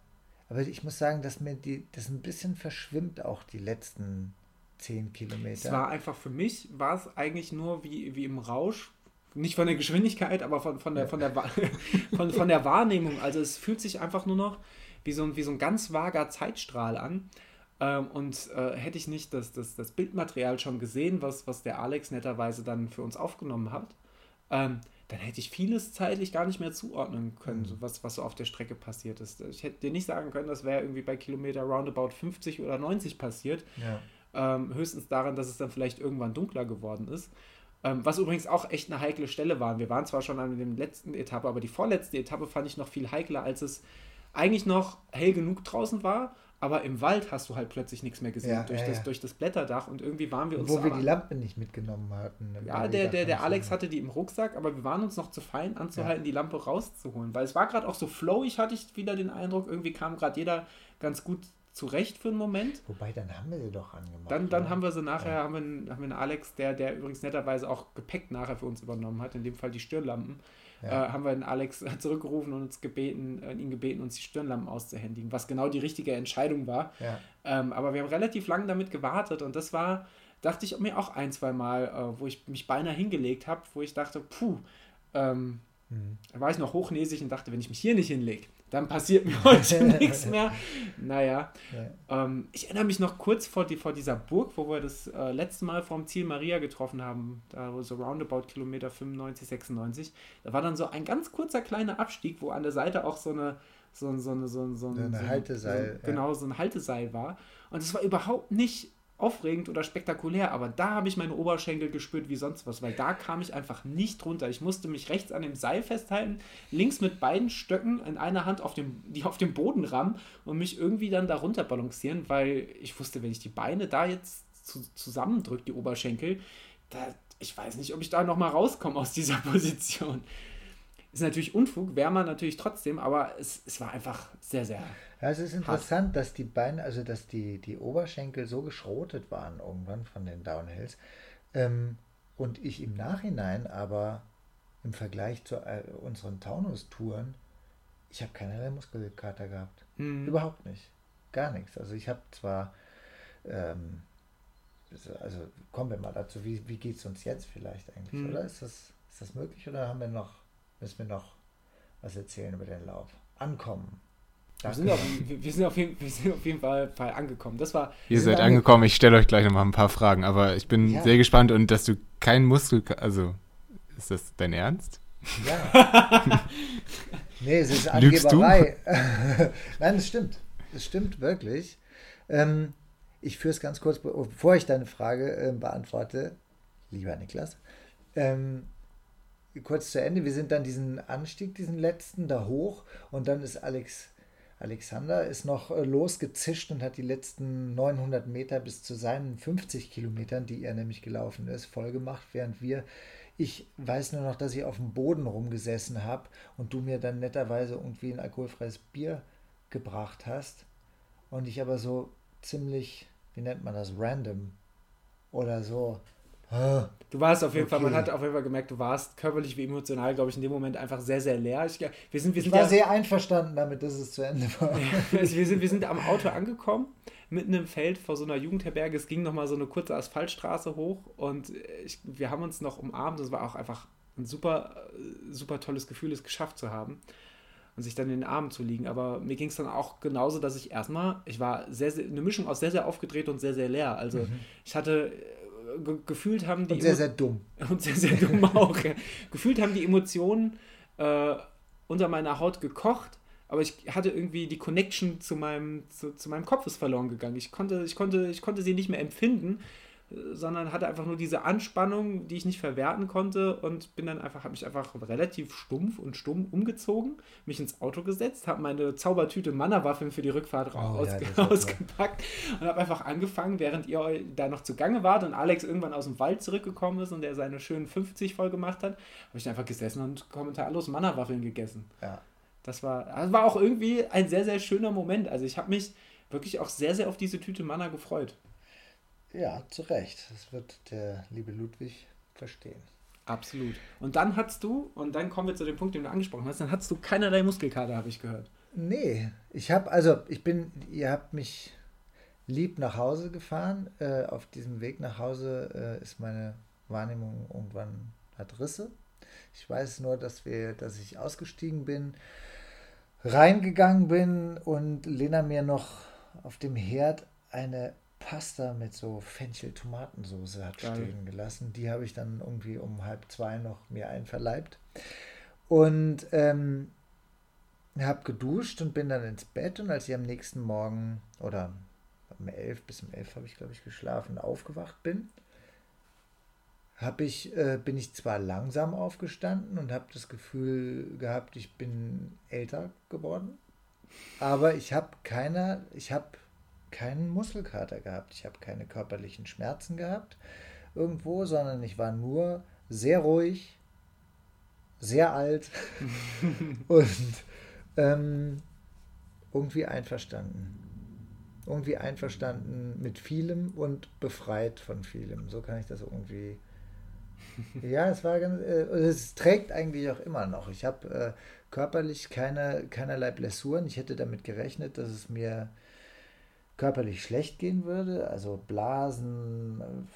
aber ich muss sagen, dass mir die, das ein bisschen verschwimmt auch die letzten zehn Kilometer. Es war einfach für mich, war es eigentlich nur wie, wie im Rausch, nicht von der Geschwindigkeit, aber von, von, der, von, der, von, von der Wahrnehmung. Also es fühlt sich einfach nur noch wie so ein, wie so ein ganz vager Zeitstrahl an. Ähm, und äh, hätte ich nicht das, das, das Bildmaterial schon gesehen, was, was der Alex netterweise dann für uns aufgenommen hat, ähm, dann hätte ich vieles zeitlich gar nicht mehr zuordnen können, mhm. so was, was so auf der Strecke passiert ist. Ich hätte dir nicht sagen können, das wäre irgendwie bei Kilometer roundabout 50 oder 90 passiert. Ja. Ähm, höchstens daran, dass es dann vielleicht irgendwann dunkler geworden ist. Ähm, was übrigens auch echt eine heikle Stelle war. Wir waren zwar schon an der letzten Etappe, aber die vorletzte Etappe fand ich noch viel heikler, als es eigentlich noch hell genug draußen war, aber im Wald hast du halt plötzlich nichts mehr gesehen ja, durch, ja, das, ja. durch das Blätterdach und irgendwie waren wir uns. Wo wir die Lampe nicht mitgenommen hatten. Ja, der, der, der Alex hatte die im Rucksack, aber wir waren uns noch zu fein anzuhalten, die Lampe rauszuholen, weil es war gerade auch so flowig, hatte ich wieder den Eindruck, irgendwie kam gerade jeder ganz gut zurecht für einen Moment. Wobei, dann haben wir sie doch angemacht. Dann, dann haben wir sie nachher, ja. haben, wir, haben wir einen Alex, der, der übrigens netterweise auch Gepäck nachher für uns übernommen hat, in dem Fall die Stirnlampen. Ja. Äh, haben wir den Alex zurückgerufen und uns gebeten, äh, ihn gebeten, uns die Stirnlampen auszuhändigen, was genau die richtige Entscheidung war. Ja. Ähm, aber wir haben relativ lange damit gewartet und das war, dachte ich mir auch ein, zwei Mal, äh, wo ich mich beinahe hingelegt habe, wo ich dachte, puh, ähm, mhm. da war ich noch hochnäsig und dachte, wenn ich mich hier nicht hinlege, dann passiert mir heute nichts mehr. Naja, ja. ähm, ich erinnere mich noch kurz vor, die, vor dieser Burg, wo wir das äh, letzte Mal vom Ziel Maria getroffen haben, da so roundabout Kilometer 95, 96. Da war dann so ein ganz kurzer kleiner Abstieg, wo an der Seite auch so eine so, so, so, so, so, eine so, Halteseil. So, genau, so ein Halteseil war. Und es war überhaupt nicht aufregend oder spektakulär, aber da habe ich meine Oberschenkel gespürt wie sonst was, weil da kam ich einfach nicht runter. Ich musste mich rechts an dem Seil festhalten, links mit beiden Stöcken in einer Hand auf dem, die auf dem Boden rammen und mich irgendwie dann darunter balancieren, weil ich wusste, wenn ich die Beine da jetzt zu, zusammendrücke, die Oberschenkel, da, ich weiß nicht, ob ich da nochmal rauskomme aus dieser Position. Ist natürlich Unfug, wäre man natürlich trotzdem, aber es, es war einfach sehr, sehr. Ja, es ist interessant, hart. dass die Beine, also dass die, die Oberschenkel so geschrotet waren irgendwann von den Downhills. Ähm, und ich im Nachhinein aber im Vergleich zu äh, unseren Taunus-Touren, ich habe keinerlei Muskelkater gehabt. Mhm. Überhaupt nicht. Gar nichts. Also ich habe zwar, ähm, also kommen wir mal dazu, wie, wie geht es uns jetzt vielleicht eigentlich, mhm. oder? Ist das, ist das möglich oder haben wir noch müssen wir noch was erzählen über den Lauf. Ankommen. Wir sind, auf, wir, sind auf jeden, wir sind auf jeden Fall, Fall angekommen. Das war, Ihr seid angekommen. Ich stelle euch gleich nochmal ein paar Fragen, aber ich bin ja. sehr gespannt und dass du keinen Muskel. Also, ist das dein Ernst? Ja. nee, es ist Angeberei. Nein, es stimmt. Es stimmt wirklich. Ähm, ich führe es ganz kurz, bevor ich deine Frage äh, beantworte, lieber Niklas. Ähm, kurz zu Ende. Wir sind dann diesen Anstieg, diesen letzten, da hoch und dann ist Alex, Alexander ist noch äh, losgezischt und hat die letzten 900 Meter bis zu seinen 50 Kilometern, die er nämlich gelaufen ist, voll gemacht, während wir ich weiß nur noch, dass ich auf dem Boden rumgesessen habe und du mir dann netterweise irgendwie ein alkoholfreies Bier gebracht hast und ich aber so ziemlich, wie nennt man das, random oder so Du warst auf jeden okay. Fall, man hat auf jeden Fall gemerkt, du warst körperlich wie emotional, glaube ich, in dem Moment einfach sehr, sehr leer. Ich, wir sind, wir sind ich war ja, sehr einverstanden damit, dass es zu Ende war. wir, sind, wir sind am Auto angekommen, mitten im Feld vor so einer Jugendherberge. Es ging nochmal so eine kurze Asphaltstraße hoch und ich, wir haben uns noch umarmt. Es war auch einfach ein super, super tolles Gefühl, es geschafft zu haben und sich dann in den Armen zu liegen. Aber mir ging es dann auch genauso, dass ich erstmal, ich war sehr, sehr, eine Mischung aus sehr, sehr aufgedreht und sehr, sehr leer. Also mhm. ich hatte ge gefühlt haben die. Und sehr, sehr dumm. Und sehr, sehr dumm auch. Ja. Gefühlt haben die Emotionen äh, unter meiner Haut gekocht, aber ich hatte irgendwie die Connection zu meinem, zu, zu meinem Kopf ist verloren gegangen. Ich konnte, ich, konnte, ich konnte sie nicht mehr empfinden sondern hatte einfach nur diese Anspannung, die ich nicht verwerten konnte und bin dann einfach, habe mich einfach relativ stumpf und stumm umgezogen, mich ins Auto gesetzt, habe meine Zaubertüte Mannerwaffeln für die Rückfahrt oh, ausge ja, ausgepackt und habe einfach angefangen, während ihr da noch zugange wart und Alex irgendwann aus dem Wald zurückgekommen ist und er seine schönen 50 voll gemacht hat, habe ich einfach gesessen und kommentarlos Mannerwaffeln gegessen. Ja. Das war, das war auch irgendwie ein sehr, sehr schöner Moment. Also ich habe mich wirklich auch sehr, sehr auf diese Tüte Manna gefreut. Ja, zu Recht. Das wird der liebe Ludwig verstehen. Absolut. Und dann hast du, und dann kommen wir zu dem Punkt, den du angesprochen hast, dann hast du keinerlei Muskelkater, habe ich gehört. Nee, ich habe, also ich bin, ihr habt mich lieb nach Hause gefahren. Äh, auf diesem Weg nach Hause äh, ist meine Wahrnehmung irgendwann hat Risse. Ich weiß nur, dass wir, dass ich ausgestiegen bin, reingegangen bin und Lena mir noch auf dem Herd eine Pasta mit so Fenchel-Tomatensoße hat Geil. stehen gelassen. Die habe ich dann irgendwie um halb zwei noch mir einverleibt. Und ähm, habe geduscht und bin dann ins Bett. Und als ich am nächsten Morgen oder um elf bis um elf habe ich, glaube ich, geschlafen, aufgewacht bin, habe ich, äh, bin ich zwar langsam aufgestanden und habe das Gefühl gehabt, ich bin älter geworden, aber ich habe keiner, ich habe keinen Muskelkater gehabt. Ich habe keine körperlichen Schmerzen gehabt irgendwo, sondern ich war nur sehr ruhig, sehr alt und ähm, irgendwie einverstanden. irgendwie einverstanden mit vielem und befreit von vielem. So kann ich das irgendwie. Ja, es war ganz. Äh, es trägt eigentlich auch immer noch. Ich habe äh, körperlich keine, keinerlei Blessuren. Ich hätte damit gerechnet, dass es mir körperlich schlecht gehen würde. Also Blasen,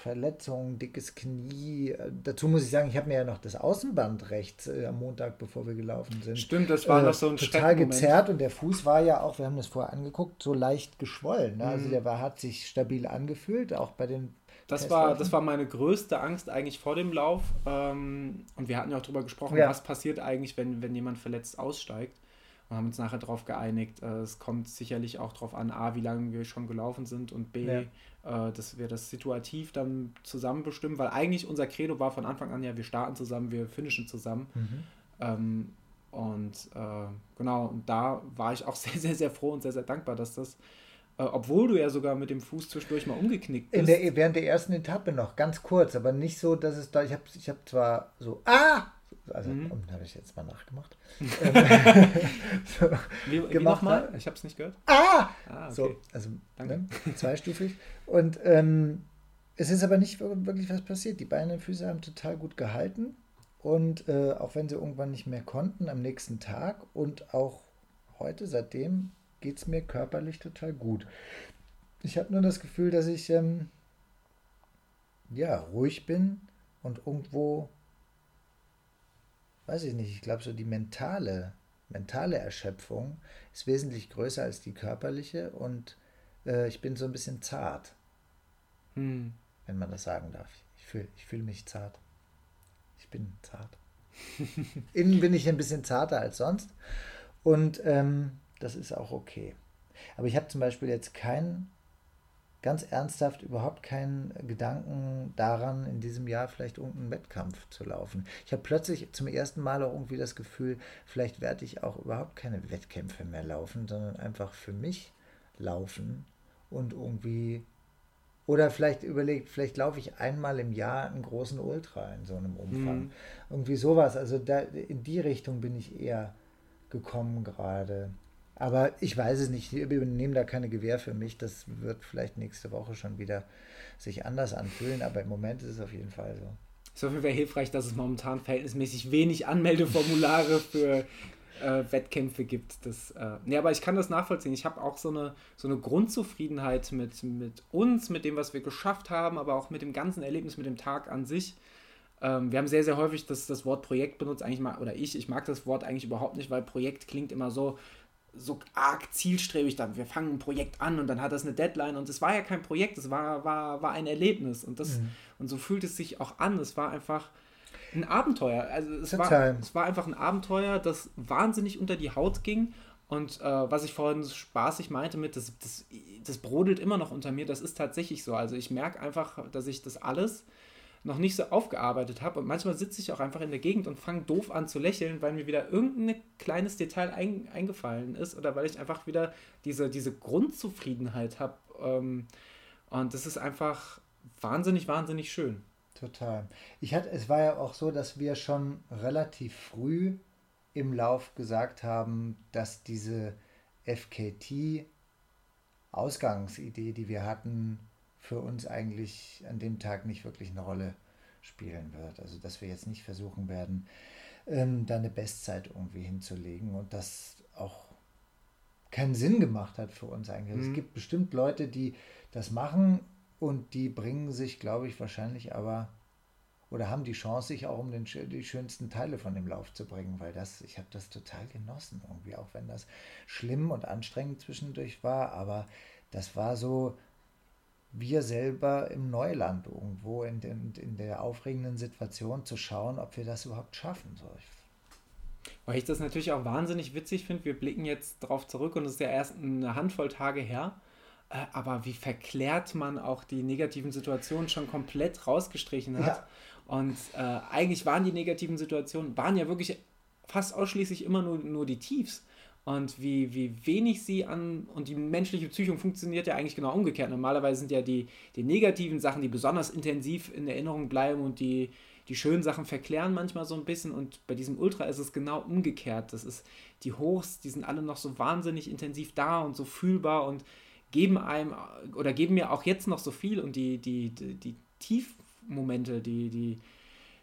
Verletzung, dickes Knie. Dazu muss ich sagen, ich habe mir ja noch das Außenband rechts äh, am Montag, bevor wir gelaufen sind. Stimmt, das war äh, noch so ein Total gezerrt und der Fuß war ja auch, wir haben das vorher angeguckt, so leicht geschwollen. Ne? Also mhm. der war, hat sich stabil angefühlt, auch bei den. Das war, das war meine größte Angst eigentlich vor dem Lauf. Ähm, und wir hatten ja auch darüber gesprochen, ja. was passiert eigentlich, wenn, wenn jemand verletzt aussteigt und haben uns nachher darauf geeinigt, äh, es kommt sicherlich auch darauf an, A, wie lange wir schon gelaufen sind und B, ja. äh, dass wir das situativ dann zusammen bestimmen, weil eigentlich unser Credo war von Anfang an ja, wir starten zusammen, wir finishen zusammen. Mhm. Ähm, und äh, genau, und da war ich auch sehr, sehr, sehr froh und sehr, sehr dankbar, dass das, äh, obwohl du ja sogar mit dem Fuß zwischendurch mal umgeknickt bist. Der, während der ersten Etappe noch, ganz kurz, aber nicht so, dass es da, ich habe ich hab zwar so, ah, also mhm. habe ich jetzt mal nachgemacht. so, wie, wie gemacht mal? Ich habe es nicht gehört. Ah! ah okay. So, also ne, zweistufig. Und ähm, es ist aber nicht wirklich was passiert. Die Beine und Füße haben total gut gehalten. Und äh, auch wenn sie irgendwann nicht mehr konnten, am nächsten Tag und auch heute, seitdem, geht es mir körperlich total gut. Ich habe nur das Gefühl, dass ich ähm, ja ruhig bin und irgendwo weiß ich nicht, ich glaube, so die mentale, mentale Erschöpfung ist wesentlich größer als die körperliche und äh, ich bin so ein bisschen zart. Hm. Wenn man das sagen darf. Ich fühle ich fühl mich zart. Ich bin zart. Innen bin ich ein bisschen zarter als sonst und ähm, das ist auch okay. Aber ich habe zum Beispiel jetzt keinen ganz ernsthaft überhaupt keinen Gedanken daran, in diesem Jahr vielleicht irgendeinen Wettkampf zu laufen. Ich habe plötzlich zum ersten Mal auch irgendwie das Gefühl, vielleicht werde ich auch überhaupt keine Wettkämpfe mehr laufen, sondern einfach für mich laufen und irgendwie oder vielleicht überlegt, vielleicht laufe ich einmal im Jahr einen großen Ultra in so einem Umfang. Mhm. Irgendwie sowas. Also da, in die Richtung bin ich eher gekommen gerade. Aber ich weiß es nicht. Wir nehmen da keine Gewähr für mich. Das wird vielleicht nächste Woche schon wieder sich anders anfühlen. Aber im Moment ist es auf jeden Fall so. Auf jeden Fall hilfreich, dass es momentan verhältnismäßig wenig Anmeldeformulare für äh, Wettkämpfe gibt. Das, äh, nee, aber ich kann das nachvollziehen. Ich habe auch so eine, so eine Grundzufriedenheit mit, mit uns, mit dem, was wir geschafft haben, aber auch mit dem ganzen Erlebnis, mit dem Tag an sich. Ähm, wir haben sehr, sehr häufig das, das Wort Projekt benutzt, eigentlich mal, oder ich, ich mag das Wort eigentlich überhaupt nicht, weil Projekt klingt immer so, so arg zielstrebig dann. Wir fangen ein Projekt an und dann hat das eine Deadline und es war ja kein Projekt, es war, war, war ein Erlebnis und das mhm. und so fühlt es sich auch an. Es war einfach ein Abenteuer. Also es war, es war einfach ein Abenteuer, das wahnsinnig unter die Haut ging und äh, was ich vorhin spaßig meinte mit, das, das, das brodelt immer noch unter mir, das ist tatsächlich so. Also ich merke einfach, dass ich das alles noch nicht so aufgearbeitet habe. Und manchmal sitze ich auch einfach in der Gegend und fange doof an zu lächeln, weil mir wieder irgendein kleines Detail ein, eingefallen ist oder weil ich einfach wieder diese, diese Grundzufriedenheit habe. Ähm, und das ist einfach wahnsinnig, wahnsinnig schön. Total. Ich hatte, es war ja auch so, dass wir schon relativ früh im Lauf gesagt haben, dass diese FKT Ausgangsidee, die wir hatten, für uns eigentlich an dem Tag nicht wirklich eine Rolle spielen wird. Also dass wir jetzt nicht versuchen werden, ähm, da eine Bestzeit irgendwie hinzulegen und das auch keinen Sinn gemacht hat für uns eigentlich. Mhm. Es gibt bestimmt Leute, die das machen und die bringen sich, glaube ich, wahrscheinlich aber oder haben die Chance, sich auch um den, die schönsten Teile von dem Lauf zu bringen, weil das, ich habe das total genossen irgendwie, auch wenn das schlimm und anstrengend zwischendurch war, aber das war so, wir selber im Neuland irgendwo in, den, in der aufregenden Situation zu schauen, ob wir das überhaupt schaffen. So. Weil ich das natürlich auch wahnsinnig witzig finde. Wir blicken jetzt darauf zurück und es ist ja erst eine Handvoll Tage her. Äh, aber wie verklärt man auch die negativen Situationen schon komplett rausgestrichen hat. Ja. Und äh, eigentlich waren die negativen Situationen, waren ja wirklich fast ausschließlich immer nur, nur die Tiefs und wie, wie wenig sie an. Und die menschliche Psychung funktioniert ja eigentlich genau umgekehrt. Normalerweise sind ja die, die negativen Sachen, die besonders intensiv in Erinnerung bleiben und die, die schönen Sachen verklären manchmal so ein bisschen. Und bei diesem Ultra ist es genau umgekehrt. Das ist die Hochs, die sind alle noch so wahnsinnig intensiv da und so fühlbar und geben einem oder geben mir auch jetzt noch so viel und die, die, die, die Tiefmomente, die, die,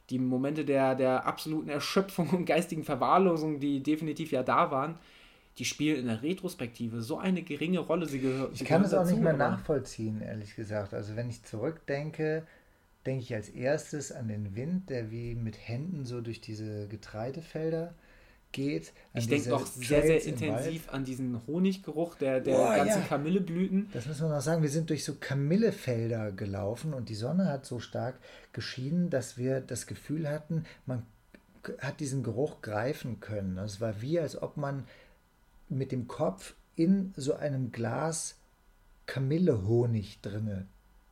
die Momente der, der absoluten Erschöpfung und geistigen Verwahrlosung, die definitiv ja da waren, die spielen in der Retrospektive so eine geringe Rolle. Sie gehör, ich kann es auch nicht mehr nachvollziehen, ehrlich gesagt. Also wenn ich zurückdenke, denke ich als erstes an den Wind, der wie mit Händen so durch diese Getreidefelder geht. Ich denke doch sehr, sehr intensiv an diesen Honiggeruch der, der oh, ganzen ja. Kamilleblüten. Das müssen wir noch sagen. Wir sind durch so Kamillefelder gelaufen und die Sonne hat so stark geschienen, dass wir das Gefühl hatten, man hat diesen Geruch greifen können. Es war wie, als ob man mit dem Kopf in so einem Glas Kamillehonig drinne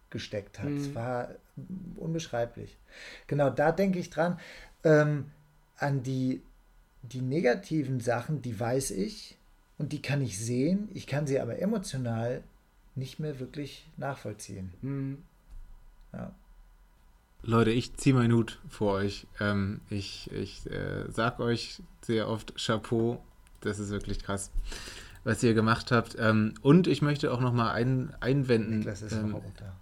gesteckt hat. Mhm. Es war unbeschreiblich. Genau, da denke ich dran. Ähm, an die, die negativen Sachen, die weiß ich und die kann ich sehen. Ich kann sie aber emotional nicht mehr wirklich nachvollziehen. Mhm. Ja. Leute, ich ziehe meinen Hut vor euch. Ähm, ich ich äh, sag euch sehr oft Chapeau das ist wirklich krass, was ihr gemacht habt. Ähm, und ich möchte auch nochmal ein, einwenden. Niklas ist ähm, Roboter.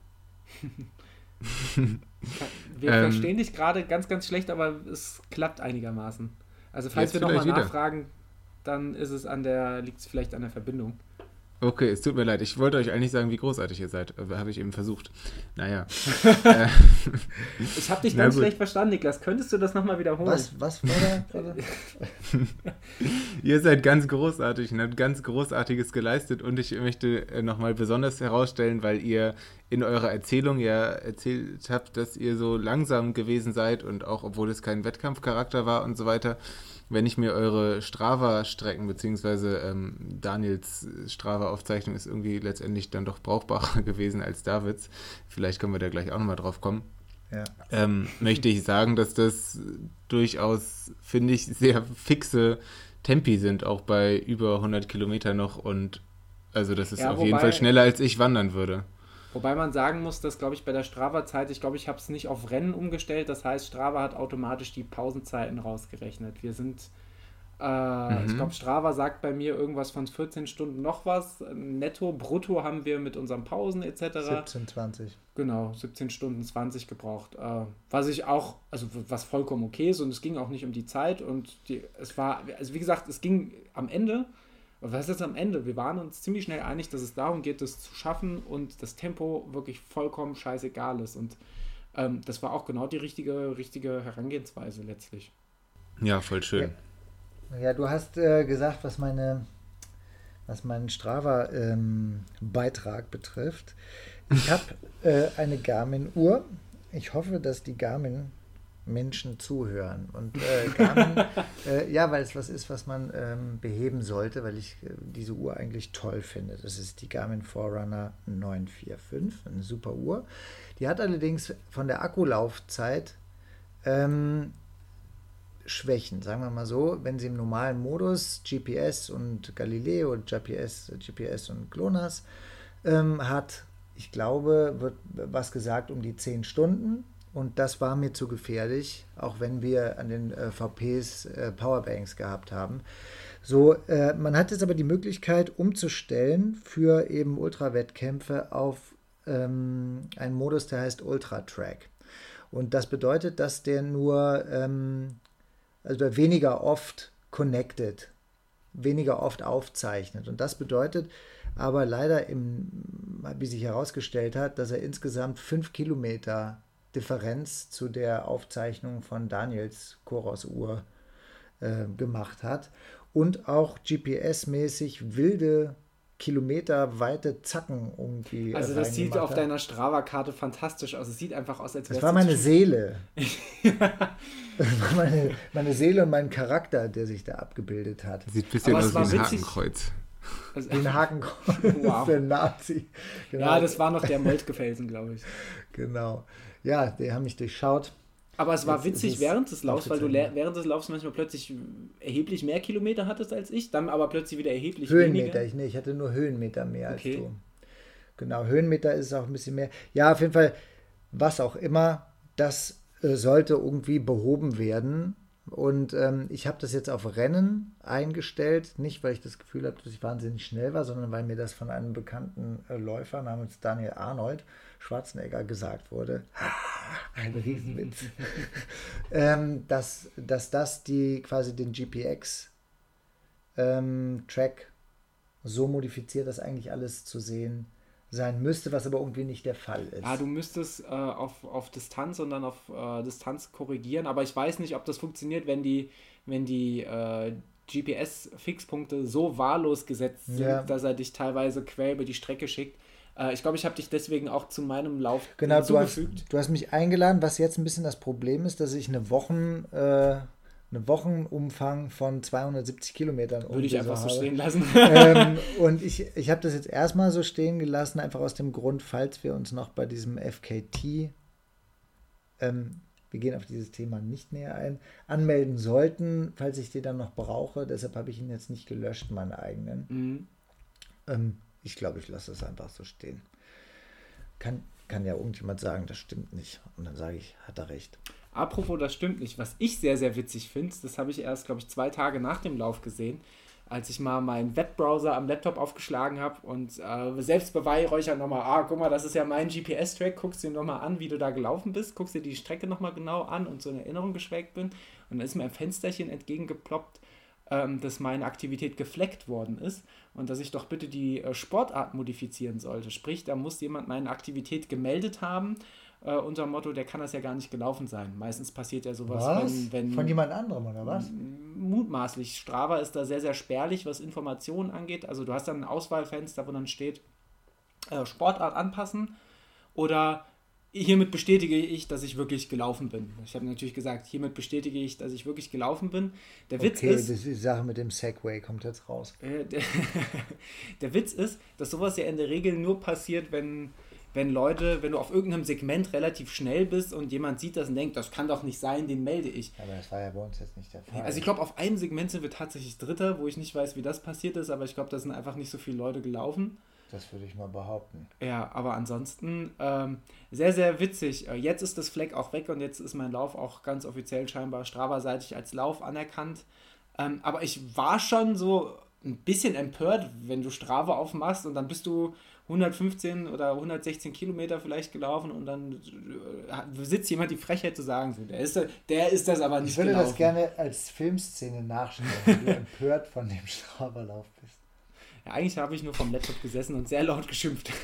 wir ähm, verstehen dich gerade ganz, ganz schlecht, aber es klappt einigermaßen. Also falls wir nochmal nachfragen, dann ist es an der, liegt es vielleicht an der Verbindung. Okay, es tut mir leid. Ich wollte euch eigentlich sagen, wie großartig ihr seid. Habe ich eben versucht. Naja. ich habe dich ganz schlecht verstanden, Niklas. Könntest du das nochmal wiederholen? Was, was war da? ihr seid ganz großartig und habt ganz Großartiges geleistet. Und ich möchte äh, nochmal besonders herausstellen, weil ihr in eurer Erzählung ja erzählt habt, dass ihr so langsam gewesen seid und auch, obwohl es kein Wettkampfcharakter war und so weiter, wenn ich mir eure Strava-Strecken, beziehungsweise ähm, Daniels Strava-Aufzeichnung ist irgendwie letztendlich dann doch brauchbarer gewesen als Davids, vielleicht können wir da gleich auch nochmal drauf kommen, ja. ähm, möchte ich sagen, dass das durchaus, finde ich, sehr fixe Tempi sind, auch bei über 100 Kilometer noch und also das ist ja, auf wobei, jeden Fall schneller, als ich wandern würde. Wobei man sagen muss, dass, glaube ich, bei der Strava-Zeit, ich glaube, ich habe es nicht auf Rennen umgestellt. Das heißt, Strava hat automatisch die Pausenzeiten rausgerechnet. Wir sind, äh, mhm. ich glaube, Strava sagt bei mir irgendwas von 14 Stunden noch was. Netto, brutto haben wir mit unseren Pausen etc. 17, 20. Genau, 17 Stunden 20 gebraucht. Äh, was ich auch, also was vollkommen okay ist und es ging auch nicht um die Zeit und die, es war, also wie gesagt, es ging am Ende was ist jetzt am Ende? Wir waren uns ziemlich schnell einig, dass es darum geht, das zu schaffen und das Tempo wirklich vollkommen scheißegal ist. Und ähm, das war auch genau die richtige, richtige Herangehensweise letztlich. Ja, voll schön. Ja, ja du hast äh, gesagt, was meine was meinen Strava-Beitrag ähm, betrifft. Ich habe äh, eine Garmin-Uhr. Ich hoffe, dass die Garmin Menschen zuhören. Und äh, Garmin, äh, ja, weil es was ist, was man ähm, beheben sollte, weil ich äh, diese Uhr eigentlich toll finde. Das ist die Garmin Forerunner 945, eine super Uhr. Die hat allerdings von der Akkulaufzeit ähm, Schwächen, sagen wir mal so. Wenn sie im normalen Modus GPS und Galileo, GPS, GPS und GLONASS ähm, hat, ich glaube, wird was gesagt um die 10 Stunden und das war mir zu gefährlich, auch wenn wir an den äh, VPs äh, Powerbanks gehabt haben. So, äh, man hat jetzt aber die Möglichkeit umzustellen für eben Ultrawettkämpfe auf ähm, einen Modus, der heißt Ultra Track. Und das bedeutet, dass der nur, ähm, also weniger oft connected, weniger oft aufzeichnet. Und das bedeutet aber leider, im, wie sich herausgestellt hat, dass er insgesamt fünf Kilometer Differenz zu der Aufzeichnung von Daniels Choros-Uhr äh, gemacht hat und auch GPS-mäßig wilde kilometerweite Zacken irgendwie. Also das sieht auf deiner Strava-Karte fantastisch aus. Es sieht einfach aus, als wäre Das war meine Seele. das war meine, meine Seele und mein Charakter, der sich da abgebildet hat. Sieht ein bisschen aus wie ein witzig. Hakenkreuz. Also, ein Hakenkreuz. Wow. der Nazi. Genau. Ja, das war noch der Moltke-Felsen, glaube ich. Genau. Ja, die haben mich durchschaut. Aber es war Jetzt witzig während des Laufs, weil du während des Laufs manchmal plötzlich erheblich mehr Kilometer hattest als ich, dann aber plötzlich wieder erheblich Höhenmeter, weniger. Ich, nee, ich hatte nur Höhenmeter mehr okay. als du. Genau, Höhenmeter ist auch ein bisschen mehr. Ja, auf jeden Fall, was auch immer, das äh, sollte irgendwie behoben werden. Und ähm, ich habe das jetzt auf Rennen eingestellt, nicht weil ich das Gefühl habe, dass ich wahnsinnig schnell war, sondern weil mir das von einem bekannten äh, Läufer namens Daniel Arnold Schwarzenegger gesagt wurde. Ein Riesenwitz. ähm, dass, dass das die quasi den GPX ähm, so modifiziert, dass eigentlich alles zu sehen sein müsste, was aber irgendwie nicht der Fall ist. Ja, du müsstest äh, auf, auf Distanz und dann auf äh, Distanz korrigieren, aber ich weiß nicht, ob das funktioniert, wenn die, wenn die äh, GPS-Fixpunkte so wahllos gesetzt sind, ja. dass er dich teilweise quer über die Strecke schickt. Äh, ich glaube, ich habe dich deswegen auch zu meinem Lauf genau, hinzugefügt. Du hast, du hast mich eingeladen, was jetzt ein bisschen das Problem ist, dass ich eine Wochen äh, einen Wochenumfang von 270 Kilometern. Würde ich einfach so stehen lassen. ähm, und ich, ich habe das jetzt erstmal so stehen gelassen, einfach aus dem Grund, falls wir uns noch bei diesem FKT, ähm, wir gehen auf dieses Thema nicht näher ein, anmelden sollten, falls ich die dann noch brauche. Deshalb habe ich ihn jetzt nicht gelöscht, meine eigenen. Mhm. Ähm, ich glaube, ich lasse es einfach so stehen. Kann, kann ja irgendjemand sagen, das stimmt nicht. Und dann sage ich, hat er recht. Apropos, das stimmt nicht. Was ich sehr, sehr witzig finde, das habe ich erst, glaube ich, zwei Tage nach dem Lauf gesehen, als ich mal meinen Webbrowser am Laptop aufgeschlagen habe und äh, selbst beweihräuchern nochmal, ah, guck mal, das ist ja mein GPS-Track, guckst dir nochmal an, wie du da gelaufen bist, guckst dir die Strecke nochmal genau an und so in Erinnerung geschwelgt bin. Und dann ist mir ein Fensterchen entgegengeploppt, ähm, dass meine Aktivität gefleckt worden ist und dass ich doch bitte die äh, Sportart modifizieren sollte. Sprich, da muss jemand meine Aktivität gemeldet haben äh, unser Motto, der kann das ja gar nicht gelaufen sein. Meistens passiert ja sowas, wenn, wenn. Von jemand anderem, oder was? Mutmaßlich. Strava ist da sehr, sehr spärlich, was Informationen angeht. Also du hast dann ein Auswahlfenster, wo dann steht, äh, Sportart anpassen oder hiermit bestätige ich, dass ich wirklich gelaufen bin. Ich habe natürlich gesagt, hiermit bestätige ich, dass ich wirklich gelaufen bin. Der Witz okay, ist. die Sache mit dem Segway kommt jetzt raus. Äh, der, der, Witz ist, dass sowas ja in der Regel nur passiert, wenn wenn Leute, wenn du auf irgendeinem Segment relativ schnell bist und jemand sieht das und denkt, das kann doch nicht sein, den melde ich. Aber das war ja bei uns jetzt nicht der Fall. Also ich glaube, auf einem Segment sind wir tatsächlich Dritter, wo ich nicht weiß, wie das passiert ist, aber ich glaube, da sind einfach nicht so viele Leute gelaufen. Das würde ich mal behaupten. Ja, aber ansonsten ähm, sehr, sehr witzig. Äh, jetzt ist das Fleck auch weg und jetzt ist mein Lauf auch ganz offiziell scheinbar Strava-seitig als Lauf anerkannt. Ähm, aber ich war schon so ein bisschen empört, wenn du Strava aufmachst und dann bist du 115 oder 116 Kilometer vielleicht gelaufen und dann äh, sitzt jemand die Frechheit zu sagen, so, der, ist, der ist das aber nicht Ich würde gelaufen. das gerne als Filmszene nachstellen, wenn du empört von dem Strava-Lauf bist. Ja, eigentlich habe ich nur vom Laptop gesessen und sehr laut geschimpft.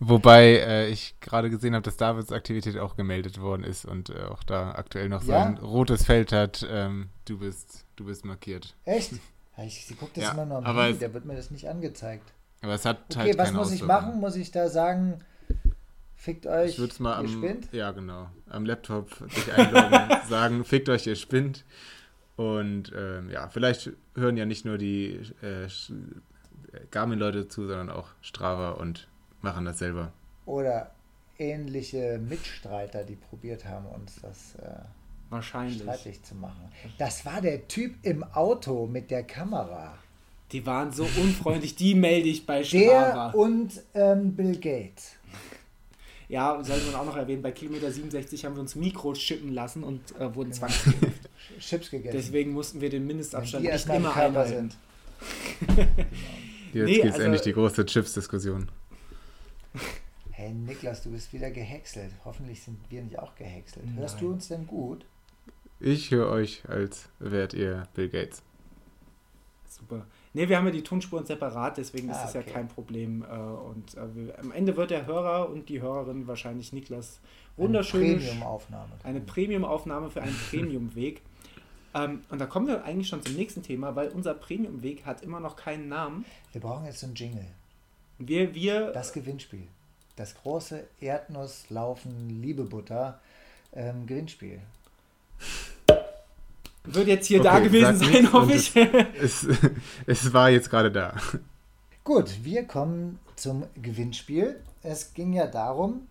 Wobei äh, ich gerade gesehen habe, dass Davids Aktivität auch gemeldet worden ist und äh, auch da aktuell noch ja? sein rotes Feld hat. Ähm, du, bist, du bist markiert. Echt? Ich, ich gucke das ja, immer noch am Handy, da wird mir das nicht angezeigt. Aber es hat okay, halt was muss ich machen? Muss ich da sagen, fickt euch, ich mal ihr am, spinnt? Ja, genau. Am Laptop sich einloggen, sagen, fickt euch, ihr spinnt. Und ähm, ja, vielleicht hören ja nicht nur die äh, Garmin-Leute zu, sondern auch Strava und machen das selber. Oder ähnliche Mitstreiter, die probiert haben, uns das äh, Wahrscheinlich. streitig zu machen. Das war der Typ im Auto mit der Kamera. Die waren so unfreundlich, die melde ich bei Strava. Der und ähm, Bill Gates. Ja, sollte man auch noch erwähnen, bei Kilometer 67 haben wir uns Mikros chippen lassen und äh, wurden genau. Chips gegessen. Deswegen mussten wir den Mindestabstand nicht immer einhalten. Sind. Jetzt nee, gibt es also, endlich die große Chips-Diskussion. Hey Niklas, du bist wieder gehäckselt. Hoffentlich sind wir nicht auch gehäckselt. Hörst du uns denn gut? Ich höre euch, als wärt ihr Bill Gates. Super. Ne, wir haben ja die Tonspuren separat, deswegen ah, ist das okay. ja kein Problem. Äh, und äh, am Ende wird der Hörer und die Hörerin wahrscheinlich Niklas wunderschön. Eine Premium-Aufnahme. Eine Premium-Aufnahme für einen Premium-Weg. ähm, und da kommen wir eigentlich schon zum nächsten Thema, weil unser Premium-Weg hat immer noch keinen Namen. Wir brauchen jetzt einen Jingle. Wir, wir, das Gewinnspiel. Das große Erdnusslaufen Liebebutter ähm, Gewinnspiel wird jetzt hier okay, da gewesen sein, hoffe ich. Es, es, es, war jetzt gerade da. Gut, wir kommen zum Gewinnspiel. Es ging ja darum,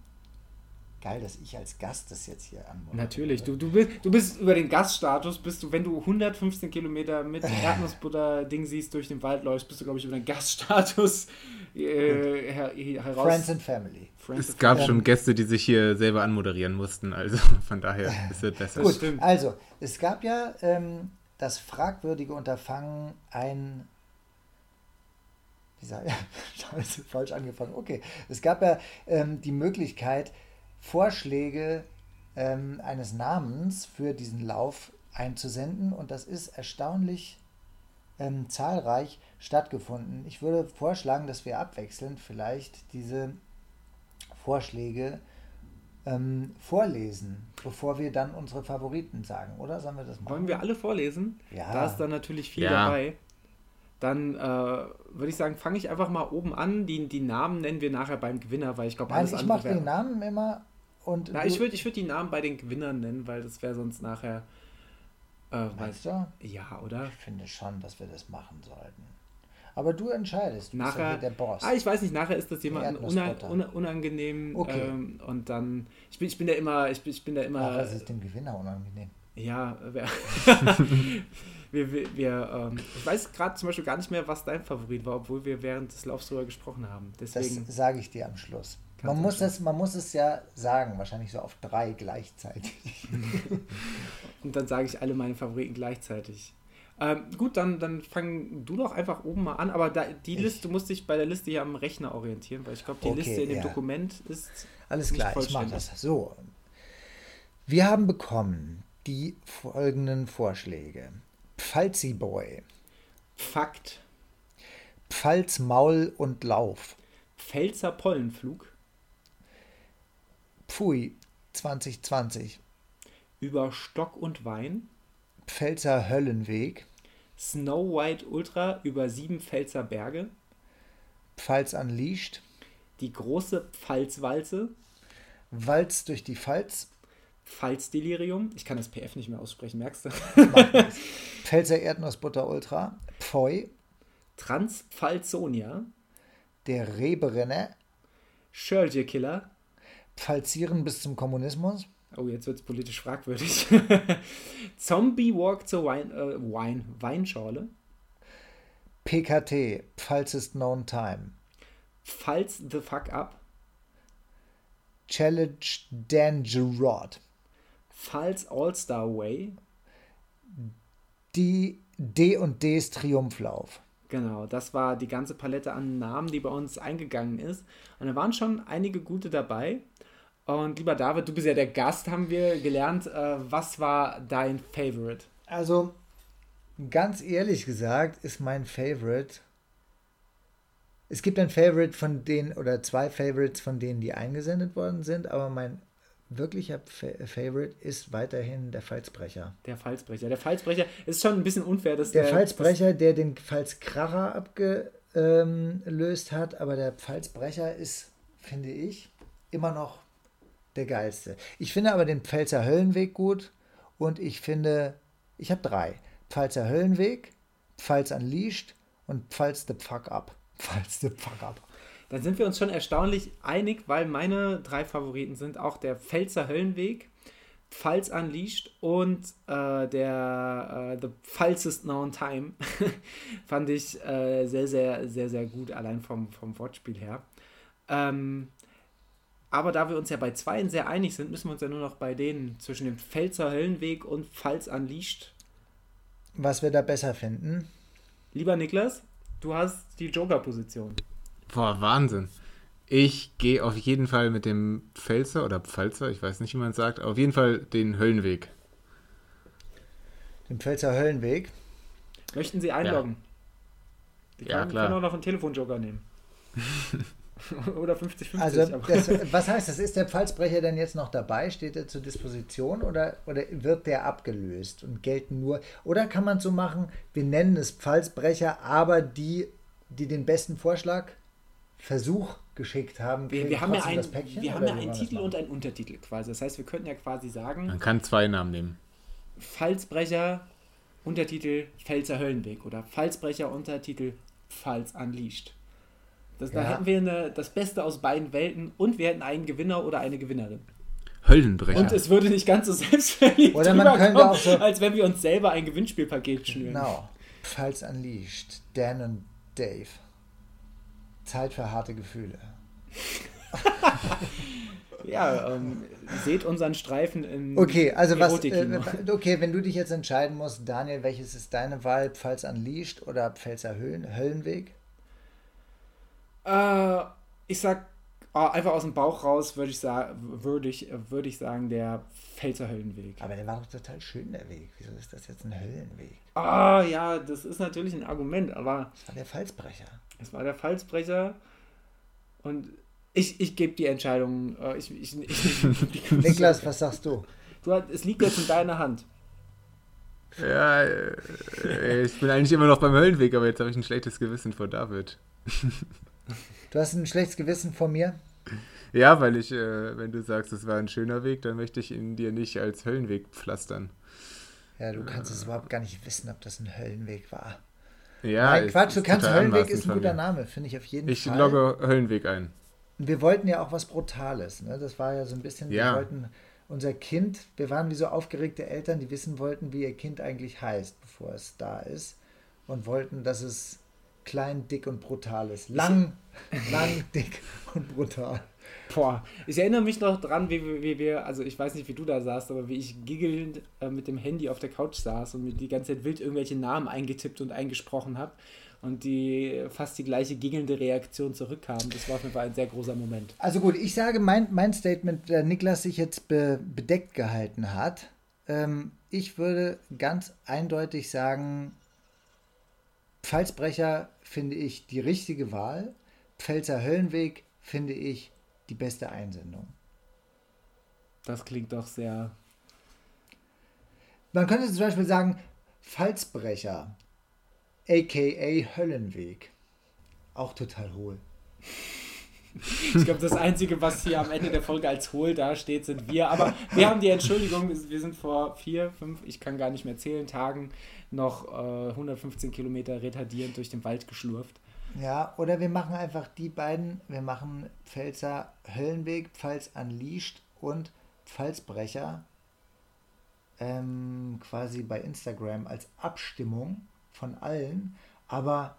geil, dass ich als Gast das jetzt hier anmoderiere. Natürlich, du, du, bist, du bist über den Gaststatus, bist du, wenn du 115 Kilometer mit Erdnussbutter-Ding siehst, durch den Wald läufst, bist du, glaube ich, über den Gaststatus äh, her, heraus. Friends and Family. Friends es gab schon Gäste, die sich hier selber anmoderieren mussten, also von daher ist es besser. Gut, also es gab ja ähm, das fragwürdige Unterfangen, ein wie sage ich, falsch angefangen. Okay, es gab ja ähm, die Möglichkeit, Vorschläge ähm, eines Namens für diesen Lauf einzusenden und das ist erstaunlich ähm, zahlreich stattgefunden. Ich würde vorschlagen, dass wir abwechselnd vielleicht diese Vorschläge ähm, vorlesen, bevor wir dann unsere Favoriten sagen, oder? Sollen wir das machen? Wollen wir alle vorlesen? Ja. Da ist dann natürlich viel ja. dabei. Dann äh, würde ich sagen, fange ich einfach mal oben an. Die, die Namen nennen wir nachher beim Gewinner, weil ich glaube, alles Nein, ich mache die Namen immer und. Na, ich würde ich würd die Namen bei den Gewinnern nennen, weil das wäre sonst nachher. Äh, weißt du? Ja, oder? Ich finde schon, dass wir das machen sollten. Aber du entscheidest, du nachher, bist ja der Boss. Ah, ich weiß nicht, nachher ist das jemand unangenehm okay. ähm, und dann, ich bin, ich bin da immer, ich bin, ich bin da immer. Ach, es ist dem Gewinner unangenehm. Ja, wir, wir, wir, wir ähm, ich weiß gerade zum Beispiel gar nicht mehr, was dein Favorit war, obwohl wir während des Laufs darüber gesprochen haben. Deswegen das sage ich dir am Schluss. Man muss, das, man muss es ja sagen, wahrscheinlich so auf drei gleichzeitig. und dann sage ich alle meine Favoriten gleichzeitig. Ähm, gut, dann, dann fang du doch einfach oben mal an, aber da, die ich. Liste, du musst dich bei der Liste ja am Rechner orientieren, weil ich glaube, die okay, Liste in dem ja. Dokument ist. Alles klar, ich mache das. So. Wir haben bekommen die folgenden Vorschläge: Pfalzi Boy. Fakt. Pfalz Maul und Lauf. Pfälzer Pollenflug. Pfui 2020. Über Stock und Wein. Pfälzer Höllenweg. Snow White Ultra über sieben Pfälzer Berge. Pfalz Unleashed. Die große Pfalzwalze. Walz durch die Pfalz. Pfalzdelirium. Ich kann das PF nicht mehr aussprechen, merkst du? Pfälzer Erdnussbutter Ultra. Pfoi. Transpfalzonia. Der Reberenner. Schörlje Killer. Pfalzieren bis zum Kommunismus. Oh, jetzt wird es politisch fragwürdig. Zombie Walk zur Wein, äh, Wein, Weinschorle. PKT, Pfalz ist known time. Pfalz the fuck up. Challenge Dangerod. Pfalz All-Star Way. Die D und Ds Triumphlauf. Genau, das war die ganze Palette an Namen, die bei uns eingegangen ist. Und da waren schon einige gute dabei. Und lieber David, du bist ja der Gast, haben wir gelernt. Äh, was war dein Favorite? Also, ganz ehrlich gesagt, ist mein Favorite. Es gibt ein Favorite von denen oder zwei Favorites von denen, die eingesendet worden sind, aber mein wirklicher Favorite ist weiterhin der Falzbrecher. Der Falzbrecher. Der Falzbrecher ist schon ein bisschen unfair, dass der. Der Falzbrecher, der den Pfalzkracher abgelöst hat, aber der Pfalzbrecher ist, finde ich, immer noch der geilste. Ich finde aber den Pfälzer Höllenweg gut und ich finde, ich habe drei. Pfalzer Höllenweg, Pfalz Unleashed und Pfalz the Fuck Up. Pfalz the Fuck Up. Dann sind wir uns schon erstaunlich einig, weil meine drei Favoriten sind auch der Pfälzer Höllenweg, Pfalz Unleashed und äh, der äh, The Pfalzest Known Time. Fand ich äh, sehr, sehr, sehr, sehr gut, allein vom, vom Wortspiel her. Ähm, aber da wir uns ja bei zweien sehr einig sind, müssen wir uns ja nur noch bei denen zwischen dem Pfälzer Höllenweg und Pfalz Unleashed. Was wir da besser finden. Lieber Niklas, du hast die Joker-Position. Boah, Wahnsinn. Ich gehe auf jeden Fall mit dem Pfälzer oder Pfalzer, ich weiß nicht, wie man es sagt, auf jeden Fall den Höllenweg. Den Pfälzer Höllenweg? Möchten Sie einloggen? Ja, Die ja klar. können auch noch einen Telefonjoker nehmen. oder 50-50. Also, das, was heißt das? Ist der Pfalzbrecher denn jetzt noch dabei? Steht er zur Disposition oder, oder wird der abgelöst und gelten nur? Oder kann man so machen, wir nennen es Pfalzbrecher, aber die, die den besten Vorschlag, Versuch geschickt haben, wir, wir haben ja ein, Päckchen, wir haben ja einen Titel und einen Untertitel quasi. Das heißt, wir könnten ja quasi sagen. Man kann zwei Namen nehmen. Pfalzbrecher, Untertitel Pfälzer Höllenweg oder Pfalzbrecher, Untertitel Pfalz Unleashed. Das, ja. Da hätten wir eine, das Beste aus beiden Welten und wir hätten einen Gewinner oder eine Gewinnerin. Höllenbrecher. Und es würde nicht ganz so selbstverliebt Oder man könnte auch so, als wenn wir uns selber ein Gewinnspielpaket schnüren. Genau. Pfalz Unleashed. Dan und Dave. Zeit für harte Gefühle. ja, ähm, seht unseren Streifen in Okay, also was, äh, okay, wenn du dich jetzt entscheiden musst, Daniel, welches ist deine Wahl, Pfalz Unleashed oder Pfälzer Höhlen, Höllenweg? Äh, ich sag oh, einfach aus dem Bauch raus, würde ich, sagen, würde ich, würd ich sagen, der Pfälzer Höllenweg. Aber der war doch total schön, der Weg. Wieso ist das jetzt ein Höllenweg? Ah, ja, das ist natürlich ein Argument, aber. Das war der Falzbrecher. Es war der Falzbrecher. Und ich, ich gebe die Entscheidung. Äh, ich, ich, ich, Niklas, was sagst du? du? Es liegt jetzt in deiner Hand. Ja, äh, ich bin eigentlich immer noch beim Höllenweg, aber jetzt habe ich ein schlechtes Gewissen vor David. Du hast ein schlechtes Gewissen vor mir? Ja, weil ich, äh, wenn du sagst, es war ein schöner Weg, dann möchte ich ihn dir nicht als Höllenweg pflastern. Ja, du kannst es überhaupt gar nicht wissen, ob das ein Höllenweg war. Ja, Nein, Quatsch, du kannst Höllenweg ist ein guter Name, finde ich auf jeden ich Fall. Ich logge Höllenweg ein. Wir wollten ja auch was Brutales. Ne? Das war ja so ein bisschen, ja. wir wollten unser Kind, wir waren wie so aufgeregte Eltern, die wissen wollten, wie ihr Kind eigentlich heißt, bevor es da ist. Und wollten, dass es klein, dick und brutal ist. Lang, lang, dick und brutal. Boah, ich erinnere mich noch dran, wie, wie wir, also ich weiß nicht, wie du da saßt, aber wie ich giggelnd äh, mit dem Handy auf der Couch saß und mir die ganze Zeit wild irgendwelche Namen eingetippt und eingesprochen habe und die fast die gleiche giggelnde Reaktion zurückkam. Das war auf jeden Fall ein sehr großer Moment. Also gut, ich sage mein, mein Statement, der Niklas sich jetzt be, bedeckt gehalten hat. Ähm, ich würde ganz eindeutig sagen, Pfalzbrecher finde ich die richtige Wahl. Pfälzer Höllenweg finde ich die beste Einsendung. Das klingt doch sehr. Man könnte zum Beispiel sagen, Pfalzbrecher, aka Höllenweg. Auch total hohl. Ich glaube, das Einzige, was hier am Ende der Folge als hohl dasteht, sind wir. Aber wir haben die Entschuldigung, wir sind vor vier, fünf, ich kann gar nicht mehr zählen, Tagen noch äh, 115 Kilometer retardierend durch den Wald geschlurft. Ja, oder wir machen einfach die beiden, wir machen Pfälzer Höllenweg, Pfalz Unleashed und Pfalzbrecher ähm, quasi bei Instagram als Abstimmung von allen, aber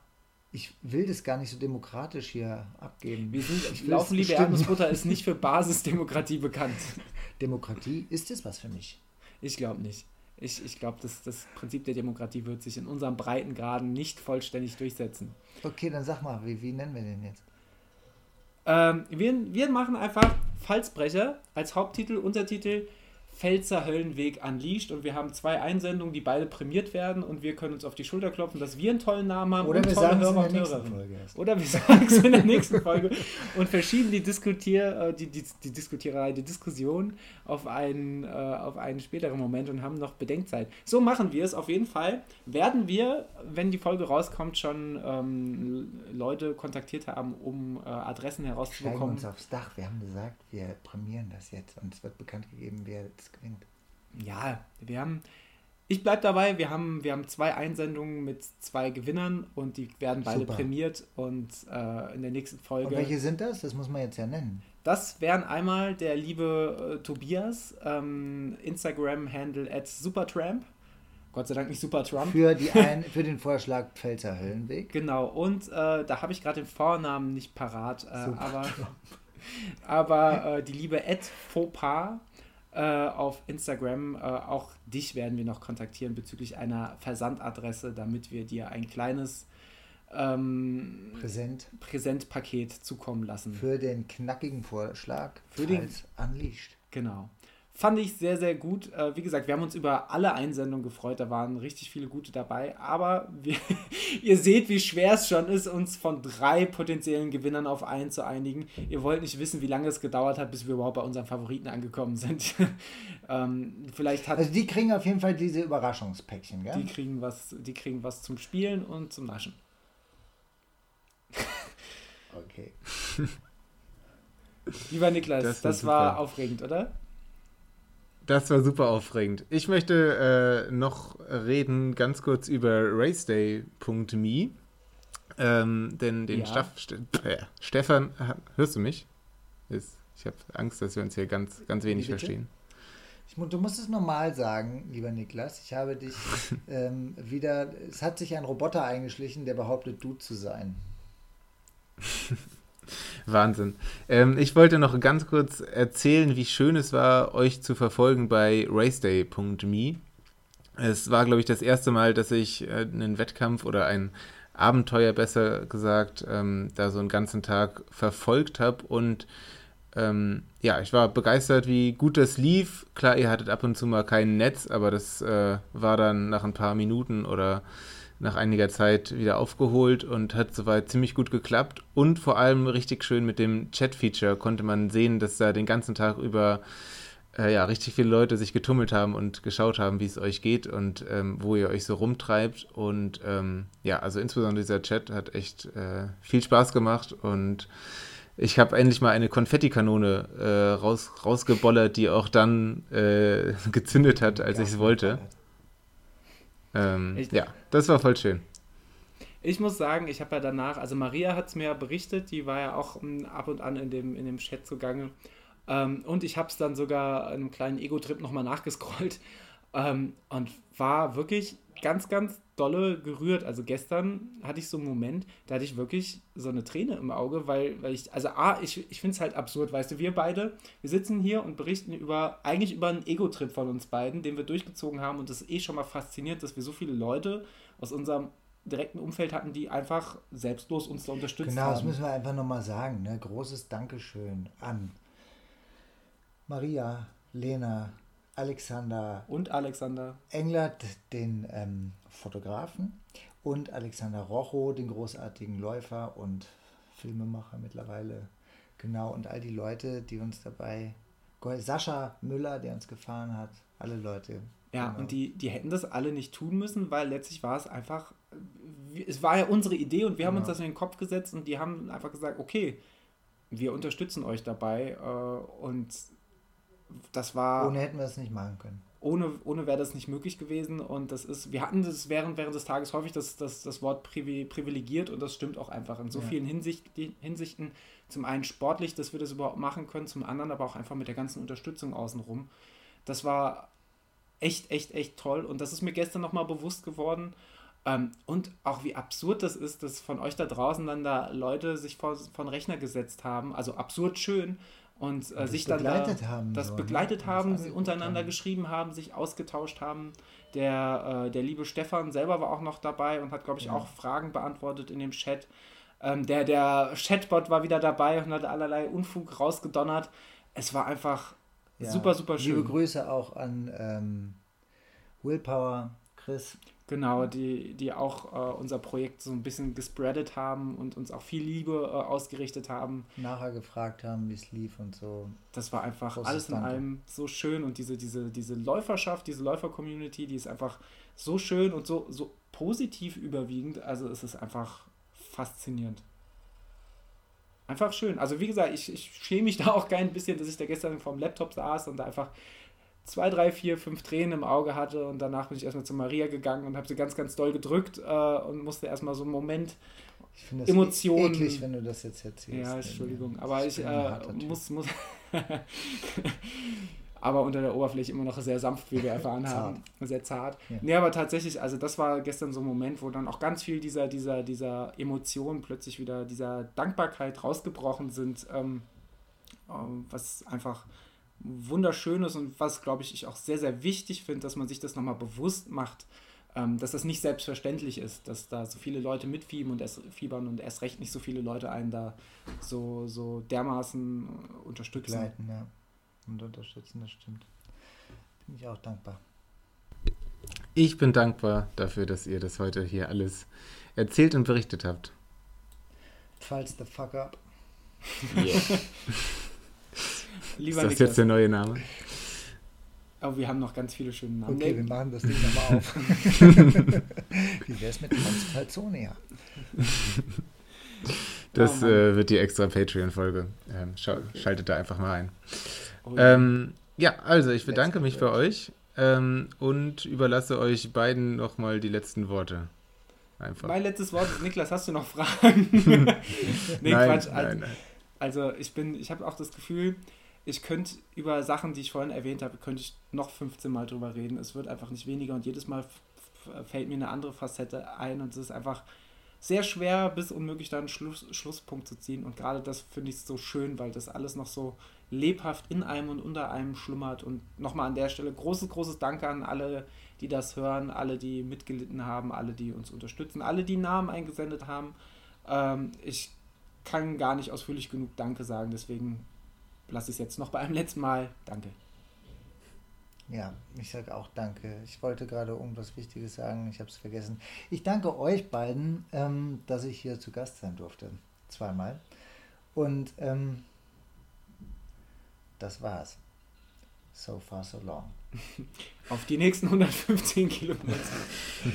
ich will das gar nicht so demokratisch hier abgeben. Wir sind, ich Laufen, liebe Erdnussbutter ist nicht für Basisdemokratie bekannt. Demokratie, ist es was für mich? Ich glaube nicht. Ich, ich glaube, das, das Prinzip der Demokratie wird sich in unserem Breitengraden nicht vollständig durchsetzen. Okay, dann sag mal, wie, wie nennen wir den jetzt? Ähm, wir, wir machen einfach Falsbrecher als Haupttitel, Untertitel Pfälzer Höllenweg unleashed und wir haben zwei Einsendungen, die beide prämiert werden und wir können uns auf die Schulter klopfen, dass wir einen tollen Namen haben Oder und wir tolle sagen Hörer es in der und nächsten Folge erst. Oder wir sagen es in der nächsten Folge und verschieben die, Diskutier, äh, die, die, die Diskutiererei, die Diskussion auf einen, äh, auf einen späteren Moment und haben noch Bedenkzeit. So machen wir es auf jeden Fall. Werden wir, wenn die Folge rauskommt, schon ähm, Leute kontaktiert haben, um äh, Adressen herauszubekommen. Steigen uns aufs Dach. Wir haben gesagt, wir prämieren das jetzt und es wird bekannt gegeben, wer es gewinnt. Ja, wir haben. Ich bleibe dabei, wir haben, wir haben zwei Einsendungen mit zwei Gewinnern und die werden beide Super. prämiert und äh, in der nächsten Folge. Und welche sind das? Das muss man jetzt ja nennen. Das wären einmal der liebe äh, Tobias, ähm, Instagram-Handle at Supertramp. Gott sei Dank nicht Supertrump. Für, die ein, für den Vorschlag Pfälzer Höllenweg. Genau, und äh, da habe ich gerade den Vornamen nicht parat, äh, aber, aber äh, die liebe Ed Fauxpas auf Instagram, äh, auch dich werden wir noch kontaktieren bezüglich einer Versandadresse, damit wir dir ein kleines ähm, Präsent Präsentpaket zukommen lassen. für den knackigen Vorschlag Für den- Unleashed. Genau. Fand ich sehr, sehr gut. Äh, wie gesagt, wir haben uns über alle Einsendungen gefreut. Da waren richtig viele gute dabei. Aber wir, ihr seht, wie schwer es schon ist, uns von drei potenziellen Gewinnern auf einen zu einigen. Ihr wollt nicht wissen, wie lange es gedauert hat, bis wir überhaupt bei unseren Favoriten angekommen sind. ähm, vielleicht hat Also die kriegen auf jeden Fall diese Überraschungspäckchen, gell? die kriegen was, die kriegen was zum Spielen und zum Naschen. Okay. Lieber Niklas, Das das, war super. aufregend, oder? Das war super aufregend. Ich möchte äh, noch reden ganz kurz über raceday.me. Ähm, denn den Ja. Staff, Ste äh, Stefan, hörst du mich? Ist, ich habe Angst, dass wir uns hier ganz, ganz wenig bitte? verstehen. Ich, du musst es normal sagen, lieber Niklas. Ich habe dich ähm, wieder. Es hat sich ein Roboter eingeschlichen, der behauptet, du zu sein. Wahnsinn. Ähm, ich wollte noch ganz kurz erzählen, wie schön es war, euch zu verfolgen bei raceday.me. Es war, glaube ich, das erste Mal, dass ich äh, einen Wettkampf oder ein Abenteuer, besser gesagt, ähm, da so einen ganzen Tag verfolgt habe und ähm, ja, ich war begeistert, wie gut das lief. Klar, ihr hattet ab und zu mal kein Netz, aber das äh, war dann nach ein paar Minuten oder nach einiger Zeit wieder aufgeholt und hat soweit ziemlich gut geklappt. Und vor allem richtig schön mit dem Chat-Feature konnte man sehen, dass da den ganzen Tag über äh, ja, richtig viele Leute sich getummelt haben und geschaut haben, wie es euch geht und ähm, wo ihr euch so rumtreibt. Und ähm, ja, also insbesondere dieser Chat hat echt äh, viel Spaß gemacht und ich habe endlich mal eine Konfettikanone äh, raus, rausgebollert, die auch dann äh, gezündet hat, als ich es wollte. Ähm, ich, ja, das war voll schön. Ich muss sagen, ich habe ja danach, also Maria hat es mir ja berichtet, die war ja auch um, ab und an in dem, in dem Chat zugange. Ähm, und ich habe es dann sogar in einem kleinen Ego-Trip nochmal nachgescrollt ähm, und war wirklich ganz, ganz dolle gerührt. Also gestern hatte ich so einen Moment, da hatte ich wirklich so eine Träne im Auge, weil, weil ich, also A, ich, ich finde es halt absurd, weißt du, wir beide, wir sitzen hier und berichten über, eigentlich über einen Ego-Trip von uns beiden, den wir durchgezogen haben und das ist eh schon mal fasziniert, dass wir so viele Leute aus unserem direkten Umfeld hatten, die einfach selbstlos uns da unterstützt genau, haben. Genau, das müssen wir einfach nochmal sagen. Ne? Großes Dankeschön an Maria, Lena, Alexander. Und Alexander. Englert, den ähm, Fotografen. Und Alexander Rocho, den großartigen Läufer und Filmemacher mittlerweile. Genau, und all die Leute, die uns dabei. Sascha Müller, der uns gefahren hat. Alle Leute. Ja, genau. und die, die hätten das alle nicht tun müssen, weil letztlich war es einfach. Es war ja unsere Idee und wir haben genau. uns das in den Kopf gesetzt und die haben einfach gesagt: Okay, wir unterstützen euch dabei äh, und das war. Ohne hätten wir es nicht machen können. Ohne, ohne wäre das nicht möglich gewesen. Und das ist, wir hatten das während, während des Tages häufig das, das, das Wort privilegiert und das stimmt auch einfach in so ja. vielen Hinsicht, Hinsichten. Zum einen sportlich, dass wir das überhaupt machen können, zum anderen aber auch einfach mit der ganzen Unterstützung außenrum. Das war echt, echt, echt toll. Und das ist mir gestern nochmal bewusst geworden. Ähm, und auch wie absurd das ist, dass von euch da draußen dann da Leute sich vor, vor den Rechner gesetzt haben. Also absurd schön, und, äh, und sich dann begleitet da, haben, das so, begleitet ne? haben, sie untereinander haben. geschrieben haben, sich ausgetauscht haben. Der, äh, der liebe Stefan selber war auch noch dabei und hat, glaube ich, ja. auch Fragen beantwortet in dem Chat. Ähm, der, der Chatbot war wieder dabei und hat allerlei Unfug rausgedonnert. Es war einfach ja. super, super schön. Liebe Grüße auch an ähm, Willpower, Chris. Genau, die, die auch äh, unser Projekt so ein bisschen gespreadet haben und uns auch viel Liebe äh, ausgerichtet haben. Nachher gefragt haben, wie es lief und so. Das war einfach Großes alles in Danke. allem so schön und diese, diese, diese Läuferschaft, diese Läufer-Community, die ist einfach so schön und so, so positiv überwiegend. Also es ist einfach faszinierend. Einfach schön. Also wie gesagt, ich, ich schäme mich da auch kein bisschen, dass ich da gestern vorm Laptop saß und da einfach zwei, drei, vier, fünf Tränen im Auge hatte und danach bin ich erstmal zu Maria gegangen und habe sie ganz, ganz doll gedrückt äh, und musste erstmal so einen Moment ich finde das Emotionen. eklig, wenn du das jetzt erzählst. Ja, Entschuldigung, aber ich äh, muss, muss aber unter der Oberfläche immer noch sehr sanft, wie wir erfahren haben. Sehr zart. Ja. Nee, aber tatsächlich, also das war gestern so ein Moment, wo dann auch ganz viel dieser, dieser, dieser Emotionen plötzlich wieder, dieser Dankbarkeit rausgebrochen sind, ähm, ähm was einfach wunderschönes und was, glaube ich, ich auch sehr, sehr wichtig finde, dass man sich das nochmal bewusst macht, ähm, dass das nicht selbstverständlich ist, dass da so viele Leute mitfiebern und erst, fiebern und erst recht nicht so viele Leute einen da so, so dermaßen unterstützen. Begleiten, ja. Und unterstützen, das stimmt. Bin ich auch dankbar. Ich bin dankbar dafür, dass ihr das heute hier alles erzählt und berichtet habt. Falls the fuck up. Yeah. Lieber ist das Niklas. jetzt der neue Name? Aber wir haben noch ganz viele schöne Namen. Okay, wir machen das Ding nochmal auf. Wie wäre es mit Consultonia? Das oh äh, wird die extra Patreon-Folge. Ähm, schaltet da einfach mal ein. Oh, ähm, ja, also ich bedanke mich für euch ähm, und überlasse euch beiden nochmal die letzten Worte. Einfach. Mein letztes Wort, Niklas, hast du noch Fragen? nee, nein, Quatsch. Also, nein, nein. also ich bin, ich habe auch das Gefühl, ich könnte über Sachen, die ich vorhin erwähnt habe, könnte ich noch 15 Mal drüber reden. Es wird einfach nicht weniger und jedes Mal fällt mir eine andere Facette ein und es ist einfach sehr schwer bis unmöglich da einen Schluss, Schlusspunkt zu ziehen. Und gerade das finde ich so schön, weil das alles noch so lebhaft in einem und unter einem schlummert. Und nochmal an der Stelle großes, großes Danke an alle, die das hören, alle, die mitgelitten haben, alle, die uns unterstützen, alle, die Namen eingesendet haben. Ähm, ich kann gar nicht ausführlich genug Danke sagen, deswegen lasse es jetzt noch bei einem letzten Mal. Danke. Ja, ich sage auch danke. Ich wollte gerade irgendwas Wichtiges sagen, ich habe es vergessen. Ich danke euch beiden, ähm, dass ich hier zu Gast sein durfte. Zweimal. Und ähm, das war's. So far, so long. Auf die nächsten 115 Kilometer.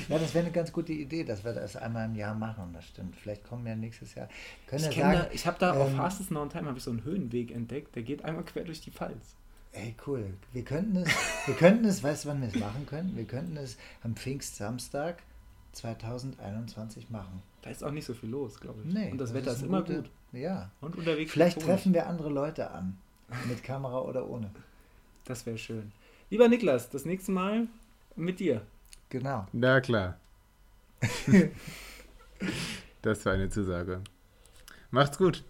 ja, das wäre eine ganz gute Idee, dass wir das einmal im Jahr machen. Das stimmt. Vielleicht kommen wir nächstes Jahr. Können ich ja ich habe da ähm, auf Fastest Known Time ich so einen Höhenweg entdeckt, der geht einmal quer durch die Pfalz. Ey, cool. Wir könnten es, wir könnten es, weißt du, wann wir es machen können? Wir könnten es am Pfingstsamstag 2021 machen. Da ist auch nicht so viel los, glaube ich. Nee, Und das, das Wetter ist, ist immer gute, gut. Ja. Und unterwegs. Vielleicht treffen wir andere Leute an. Mit Kamera oder ohne. Das wäre schön. Lieber Niklas, das nächste Mal mit dir. Genau. Na klar. das war eine Zusage. Macht's gut.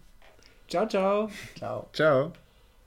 Ciao, ciao. Ciao. Ciao.